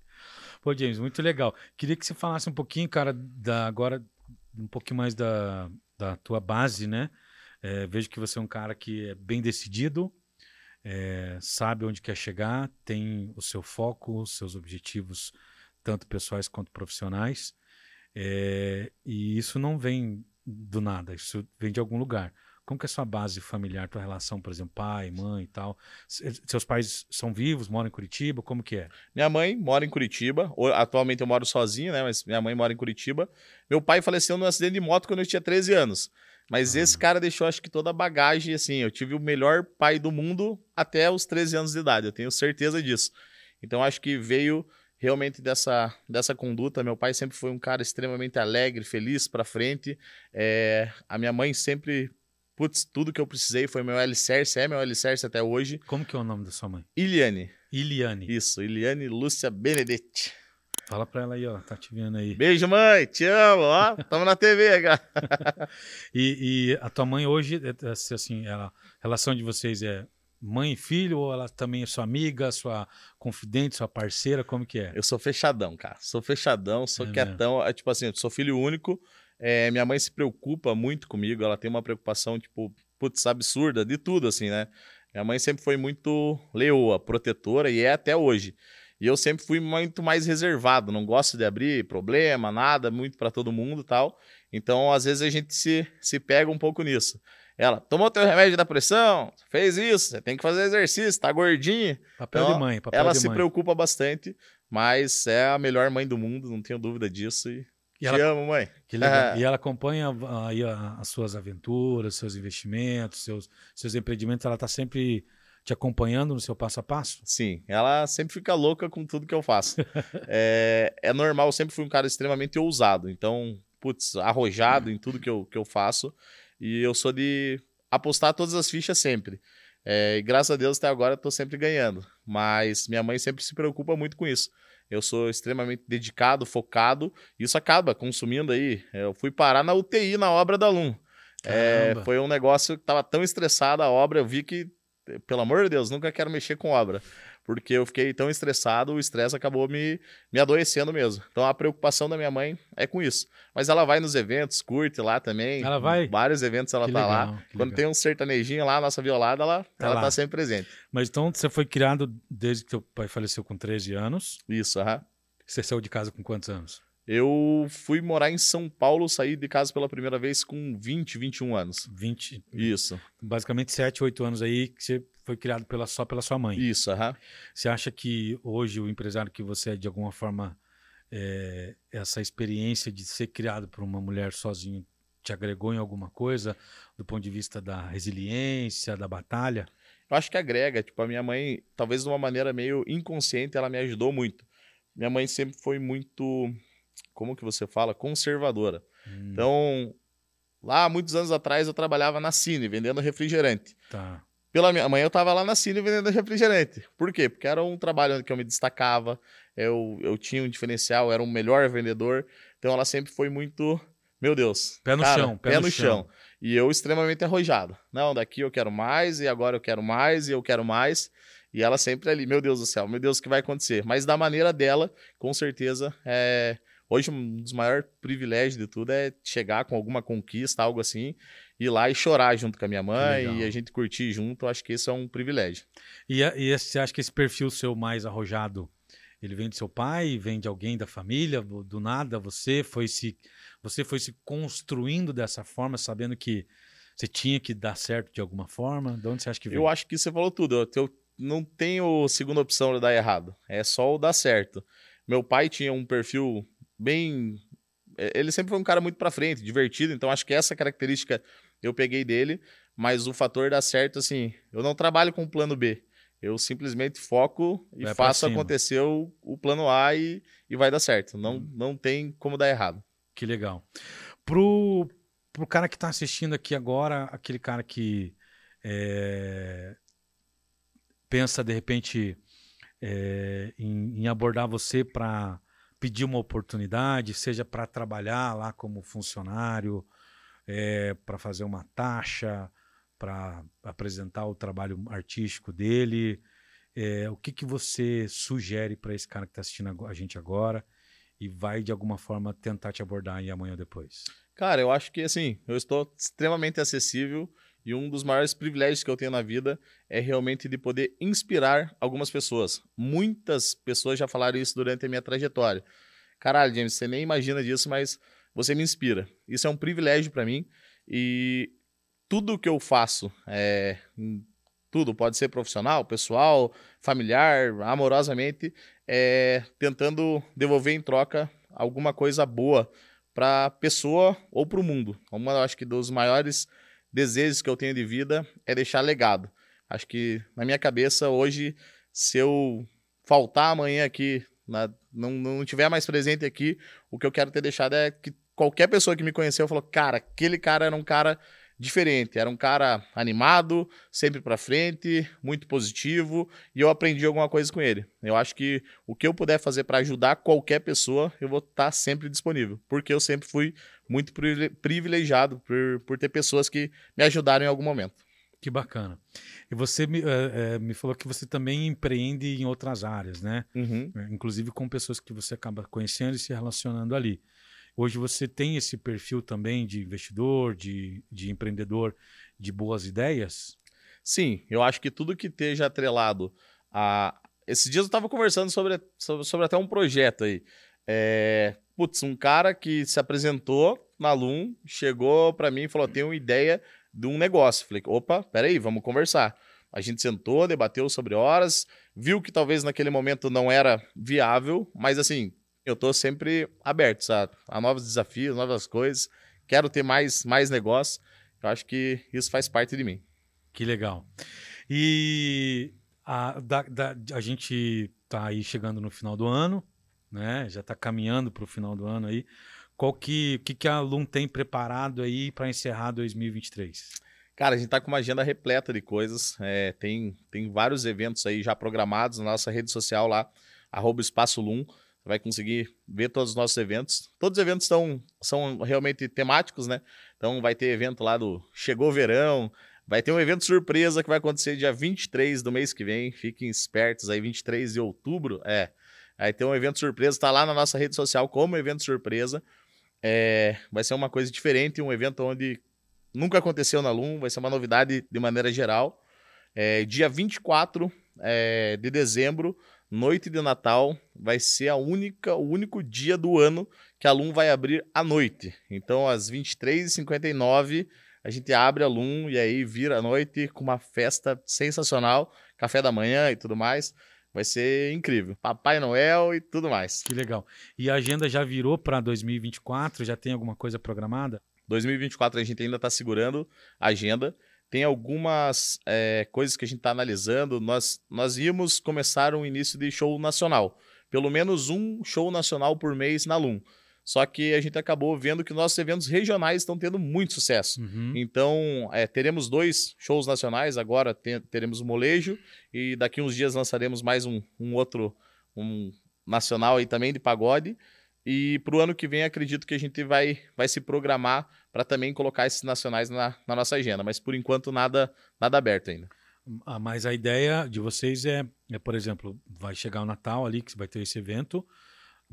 Pô, James, muito legal. Queria que você falasse um pouquinho, cara, da, agora, um pouquinho mais da, da tua base, né? É, vejo que você é um cara que é bem decidido, é, sabe onde quer chegar, tem o seu foco, os seus objetivos, tanto pessoais quanto profissionais. É, e isso não vem do nada, isso vem de algum lugar. Como que é a sua base familiar, tua relação, por exemplo, pai, mãe e tal? Seus pais são vivos, moram em Curitiba? Como que é? Minha mãe mora em Curitiba. Atualmente eu moro sozinho, né? Mas minha mãe mora em Curitiba. Meu pai faleceu num acidente de moto quando eu tinha 13 anos. Mas esse cara deixou, acho que, toda a bagagem, assim. Eu tive o melhor pai do mundo até os 13 anos de idade. Eu tenho certeza disso. Então, acho que veio realmente dessa, dessa conduta. Meu pai sempre foi um cara extremamente alegre, feliz, para frente. É, a minha mãe sempre Putz, tudo que eu precisei foi meu alicerce, é meu alicerce até hoje. Como que é o nome da sua mãe? Iliane. Iliane. Isso, Iliane Lúcia Benedetti. Fala pra ela aí, ó, tá te vendo aí. Beijo, mãe, te amo, ó, tamo na TV, (laughs) cara. (laughs) e, e, a tua mãe hoje, é, é, assim, a relação de vocês é mãe e filho ou ela também é sua amiga, sua confidente, sua parceira, como que é? Eu sou fechadão, cara, sou fechadão, sou é quietão, mesmo. tipo assim, eu sou filho único, é, minha mãe se preocupa muito comigo, ela tem uma preocupação, tipo, putz, absurda, de tudo, assim, né? Minha mãe sempre foi muito leoa, protetora, e é até hoje. E eu sempre fui muito mais reservado, não gosto de abrir problema, nada, muito para todo mundo tal. Então, às vezes, a gente se, se pega um pouco nisso. Ela, tomou teu remédio da pressão, fez isso, você tem que fazer exercício, tá gordinho. Papel então, de mãe, papel Ela de se mãe. preocupa bastante, mas é a melhor mãe do mundo, não tenho dúvida disso. E e Te ela, amo, mãe. Que legal. (laughs) E ela acompanha aí as suas aventuras, seus investimentos, seus, seus empreendimentos. Ela está sempre te acompanhando no seu passo a passo? Sim, ela sempre fica louca com tudo que eu faço. (laughs) é, é normal, eu sempre fui um cara extremamente ousado. Então, putz, arrojado em tudo que eu, que eu faço. E eu sou de apostar todas as fichas sempre. É, e graças a Deus até agora estou sempre ganhando. Mas minha mãe sempre se preocupa muito com isso eu sou extremamente dedicado, focado, e isso acaba consumindo aí. Eu fui parar na UTI na obra da Lum. É, foi um negócio que estava tão estressado a obra, eu vi que, pelo amor de Deus, nunca quero mexer com obra porque eu fiquei tão estressado, o estresse acabou me, me adoecendo mesmo. Então a preocupação da minha mãe é com isso. Mas ela vai nos eventos, curte lá também. Ela vai? Vários eventos ela que tá legal, lá. Quando legal. tem um sertanejinho lá, nossa violada, ela tá, ela tá sempre presente. Mas então você foi criado desde que teu pai faleceu com 13 anos? Isso, aham. Você saiu de casa com quantos anos? Eu fui morar em São Paulo, saí de casa pela primeira vez com 20, 21 anos. 20? Isso. Basicamente 7, 8 anos aí que você foi criado pela, só pela sua mãe. Isso, aham. Uh -huh. Você acha que hoje o empresário que você é, de alguma forma, é, essa experiência de ser criado por uma mulher sozinho te agregou em alguma coisa do ponto de vista da resiliência, da batalha? Eu acho que agrega. Tipo, a minha mãe, talvez de uma maneira meio inconsciente, ela me ajudou muito. Minha mãe sempre foi muito, como que você fala, conservadora. Hum. Então, lá muitos anos atrás eu trabalhava na Cine, vendendo refrigerante. Tá. Pela minha mãe, eu estava lá na Cine vendendo refrigerante. Por quê? Porque era um trabalho onde eu me destacava, eu, eu tinha um diferencial, era um melhor vendedor. Então ela sempre foi muito, meu Deus. Pé no cara, chão, pé, pé no, no chão. chão. E eu extremamente arrojado. Não, daqui eu quero mais, e agora eu quero mais, e eu quero mais. E ela sempre ali, meu Deus do céu, meu Deus, o que vai acontecer? Mas da maneira dela, com certeza, é... hoje um dos maiores privilégios de tudo é chegar com alguma conquista, algo assim, ir lá e chorar junto com a minha mãe e a gente curtir junto, acho que isso é um privilégio. E, e você acha que esse perfil seu mais arrojado, ele vem de seu pai, vem de alguém da família, do nada você foi se você foi se construindo dessa forma, sabendo que você tinha que dar certo de alguma forma? De onde você acha que veio? Eu acho que você falou tudo. Eu não tenho segunda opção de dar errado. É só o dar certo. Meu pai tinha um perfil bem. É, ele sempre foi um cara muito para frente, divertido, então acho que essa característica eu peguei dele, mas o fator dar certo, assim, eu não trabalho com o plano B. Eu simplesmente foco e vai faço acontecer o, o, plano A e, e vai dar certo. Não, hum. não tem como dar errado. Que legal. Pro, pro cara que está assistindo aqui agora, aquele cara que é, pensa, de repente, é, em, em abordar você para pedir uma oportunidade, seja para trabalhar lá como funcionário, é, para fazer uma taxa, para apresentar o trabalho artístico dele. É, o que, que você sugere para esse cara que está assistindo a gente agora e vai de alguma forma tentar te abordar aí amanhã ou depois? Cara, eu acho que assim, eu estou extremamente acessível E um dos maiores privilégios que eu tenho na vida é realmente de poder inspirar algumas pessoas. Muitas pessoas já falaram isso durante a minha trajetória. Caralho, James, você nem imagina disso, mas você me inspira. Isso é um privilégio para mim e tudo que eu faço, é, tudo pode ser profissional, pessoal, familiar, amorosamente, é, tentando devolver em troca alguma coisa boa para a pessoa ou para o mundo. Uma, acho que dos maiores desejos que eu tenho de vida é deixar legado. Acho que na minha cabeça hoje, se eu faltar amanhã aqui, na, não, não tiver mais presente aqui, o que eu quero ter deixado é que qualquer pessoa que me conheceu falou: cara, aquele cara era um cara diferente. Era um cara animado, sempre para frente, muito positivo, e eu aprendi alguma coisa com ele. Eu acho que o que eu puder fazer para ajudar qualquer pessoa, eu vou estar tá sempre disponível, porque eu sempre fui muito privilegiado por, por ter pessoas que me ajudaram em algum momento. Que bacana. E você me, é, é, me falou que você também empreende em outras áreas, né? Uhum. Inclusive com pessoas que você acaba conhecendo e se relacionando ali. Hoje você tem esse perfil também de investidor, de, de empreendedor de boas ideias? Sim, eu acho que tudo que esteja atrelado a. Esses dias eu estava conversando sobre, sobre, sobre, até um projeto aí. É... Putz, um cara que se apresentou na Lum, chegou para mim e falou: tem uma ideia de um negócio. Falei: opa, peraí, vamos conversar. A gente sentou, debateu sobre horas, viu que talvez naquele momento não era viável, mas assim, eu tô sempre aberto sabe? a novos desafios, novas coisas. Quero ter mais, mais negócio. Eu acho que isso faz parte de mim. Que legal. E a, da, da, a gente tá aí chegando no final do ano, né? Já está caminhando para o final do ano aí. Qual que, que, que a Lum tem preparado aí para encerrar 2023? Cara, a gente está com uma agenda repleta de coisas. É, tem, tem vários eventos aí já programados na nossa rede social lá, arroba Espaço Lum vai conseguir ver todos os nossos eventos. Todos os eventos são, são realmente temáticos, né? Então vai ter evento lá do Chegou Verão, vai ter um evento surpresa que vai acontecer dia 23 do mês que vem. Fiquem espertos aí, 23 de outubro. É. Aí tem um evento surpresa, tá lá na nossa rede social como evento surpresa. É, vai ser uma coisa diferente, um evento onde nunca aconteceu na Lum, vai ser uma novidade de maneira geral. É, dia 24 é, de dezembro, noite de Natal vai ser a única, o único dia do ano que a Lum vai abrir à noite. Então, às 23h59, a gente abre a Lum e aí vira a noite com uma festa sensacional, café da manhã e tudo mais. Vai ser incrível. Papai Noel e tudo mais. Que legal. E a agenda já virou para 2024? Já tem alguma coisa programada? 2024 a gente ainda está segurando a agenda tem algumas é, coisas que a gente está analisando. Nós, nós íamos começar um início de show nacional. Pelo menos um show nacional por mês na LUM. Só que a gente acabou vendo que nossos eventos regionais estão tendo muito sucesso. Uhum. Então, é, teremos dois shows nacionais. Agora teremos o Molejo e daqui uns dias lançaremos mais um, um outro um nacional aí também de pagode. E para o ano que vem, acredito que a gente vai, vai se programar para também colocar esses nacionais na, na, nossa agenda. Mas por enquanto, nada, nada aberto ainda. Ah, mas a ideia de vocês é, é, por exemplo, vai chegar o Natal ali, que vai ter esse evento,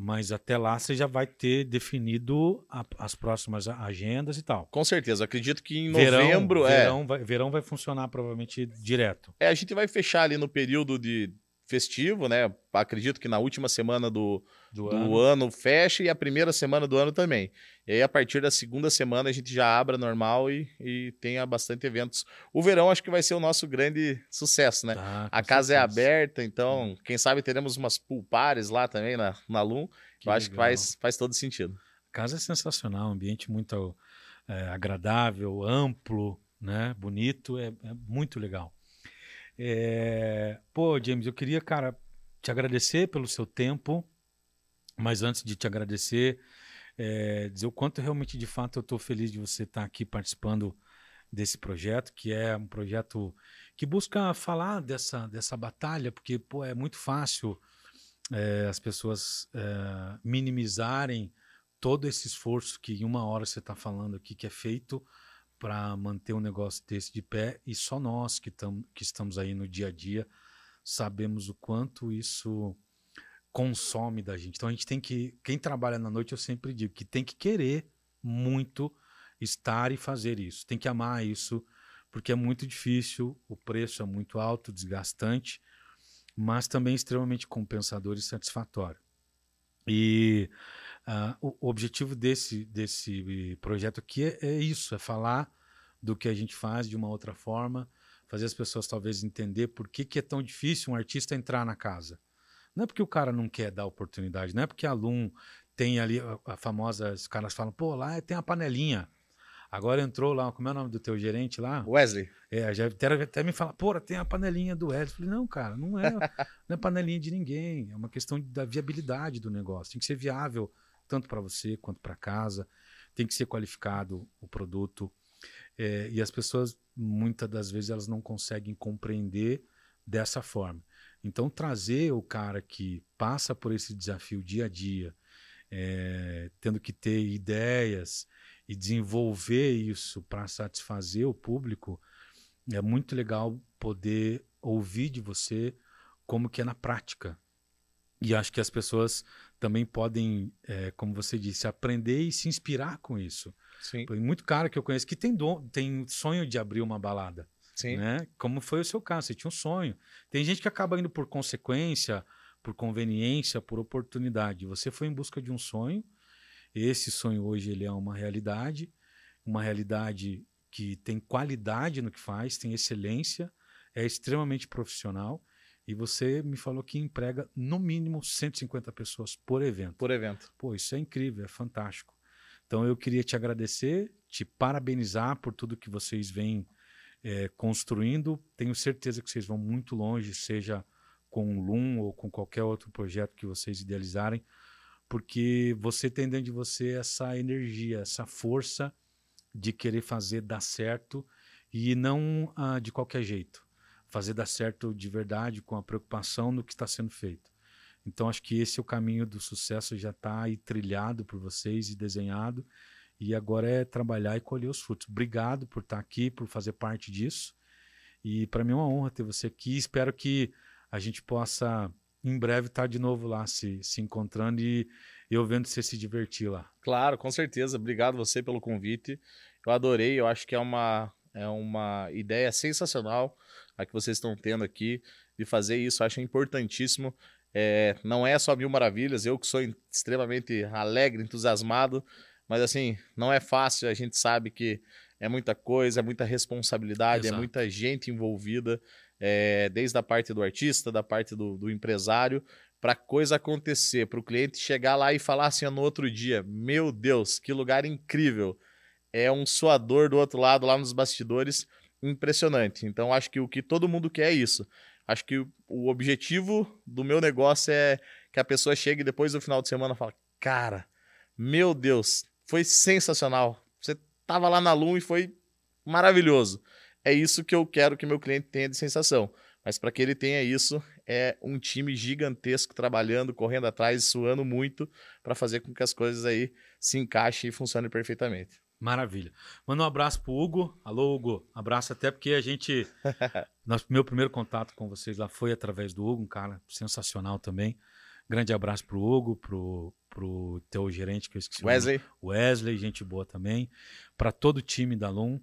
mas até lá você já vai ter definido a, as próximas agendas e tal. Com certeza. Acredito que em novembro. Verão, é... verão, vai, verão vai funcionar provavelmente direto. É, a gente vai fechar ali no período de festivo, né? Acredito que na última semana do, do, do ano. ano. fecha e a primeira semana do ano também. E aí, a partir da segunda semana, a gente já abra normal e, e tenha bastante eventos. O verão acho que vai ser o nosso grande sucesso, né? Tá, a casa é certeza. é aberta, então, quem sabe teremos umas pulpares lá também na, na Lum, que, eu acho que faz, faz todo sentido. A casa é sensacional, um ambiente muito é, agradável, amplo, né? Bonito, é, é muito legal. É... Pô, James, eu queria, cara, te agradecer pelo seu tempo, mas antes de te agradecer, é, dizer o quanto realmente, de fato, eu estou feliz de você estar tá aqui participando desse projeto, que é um projeto que busca falar dessa, dessa batalha, porque pô, é muito fácil é, as pessoas é, minimizarem todo esse esforço que em uma hora você está falando aqui que é feito para manter um negócio desse de pé e só nós que, tam, que estamos aí no dia a dia sabemos o quanto isso consome da gente. Então a gente tem que, quem trabalha na noite, eu sempre digo que tem que querer muito estar e fazer isso, tem que amar isso, porque é muito difícil, o preço é muito alto, desgastante, mas também extremamente compensador e satisfatório. E uh, o, objetivo desse, desse projeto aqui é, é, isso, é falar do que a gente faz de uma outra forma, fazer as pessoas talvez entender por que, que é tão difícil um artista entrar na casa. Não é porque o cara não quer dar oportunidade, não é porque aluno tem ali a, a famosa, os caras falam, pô, lá tem a panelinha. Agora entrou lá, como é o nome do teu gerente lá? Wesley. É, já até, até me fala, pô, tem a panelinha do Wesley. Eu falei, não, cara, não é, não é panelinha de ninguém. É uma questão da viabilidade do negócio. Tem que ser viável tanto para você quanto para casa. Tem que ser qualificado o produto. É, e as pessoas, muitas das vezes, elas não conseguem compreender dessa forma. Então, trazer o cara que passa por esse desafio dia a dia, é, tendo que ter ideias e desenvolver isso para satisfazer o público, é muito legal poder ouvir de você como que é na prática. E acho que as pessoas também podem, é, como você disse, aprender e se inspirar com isso. Sim. Tem muito cara que eu conheço que tem, dom, tem sonho de abrir uma balada. Sim. Né? Como foi o seu caso, você tinha um sonho. Tem gente que acaba indo por consequência, por conveniência, por oportunidade. Você foi em busca de um sonho esse sonho hoje ele é uma realidade, uma realidade que tem qualidade no que faz, tem excelência, é extremamente profissional. E você me falou que emprega no mínimo 150 pessoas por evento. Por evento. Pô, isso é incrível, é fantástico. Então eu queria te agradecer, te parabenizar por tudo que vocês vêm é, construindo. Tenho certeza que vocês vão muito longe, seja com o Loom ou com qualquer outro projeto que vocês idealizarem porque você tem dentro de você essa energia, essa força de querer fazer dar certo e não ah, de qualquer jeito. Fazer dar certo de verdade, com a preocupação no que está sendo feito. Então, acho que esse é o caminho do sucesso, já está aí trilhado por vocês e desenhado. E agora é trabalhar e colher os frutos. Obrigado por estar tá aqui, por fazer parte disso. E para mim é uma honra ter você aqui. Espero que a gente possa em breve estar tá de novo lá se, se encontrando e eu vendo você se divertir lá. Claro, com certeza. Obrigado você pelo convite. Eu adorei, eu acho que é uma, é uma ideia sensacional a que vocês estão tendo aqui de fazer isso. Acho importantíssimo. É, não é só mil maravilhas, eu que sou extremamente alegre, entusiasmado, mas assim, não é fácil, a gente sabe que é muita coisa, é muita responsabilidade, é Exato. é muita gente envolvida é, desde a parte do artista, da parte do, do empresário, para coisa acontecer, para o cliente chegar lá e falar assim no outro dia: Meu Deus, que lugar incrível! É um suador do outro lado, lá nos bastidores, impressionante. Então, acho que o que todo mundo quer é isso. Acho que o objetivo do meu negócio é que a pessoa chegue depois do final de semana e fale: Cara, meu Deus, foi sensacional. Você estava lá na Lum e foi maravilhoso. É isso que eu quero que meu cliente tenha de sensação. Mas para que ele tenha isso, é um time gigantesco trabalhando, correndo atrás, suando muito para fazer com que as coisas aí se encaixem e funcionem perfeitamente. Maravilha. Manda um abraço pro Hugo. Alô, Hugo. Abraço até porque a gente. (laughs) nosso, meu primeiro contato com vocês lá foi através do Hugo, um cara sensacional também. Grande abraço pro Hugo, pro, pro teu gerente, que eu esqueci. Wesley. Wesley, gente boa também. Para todo o time da Lum.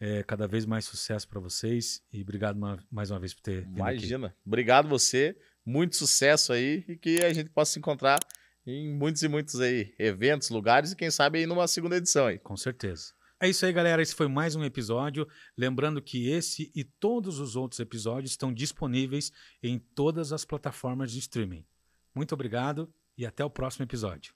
É, cada vez mais sucesso para vocês e obrigado uma, mais uma vez por ter Imagina. Aqui. Obrigado você, muito sucesso aí e que a gente possa se encontrar em muitos e muitos aí eventos, lugares e quem sabe aí numa segunda edição aí. Com certeza. É isso aí, galera. Esse foi mais um episódio. Lembrando que esse e todos os outros episódios estão disponíveis em todas as plataformas de streaming. Muito obrigado e até o próximo episódio.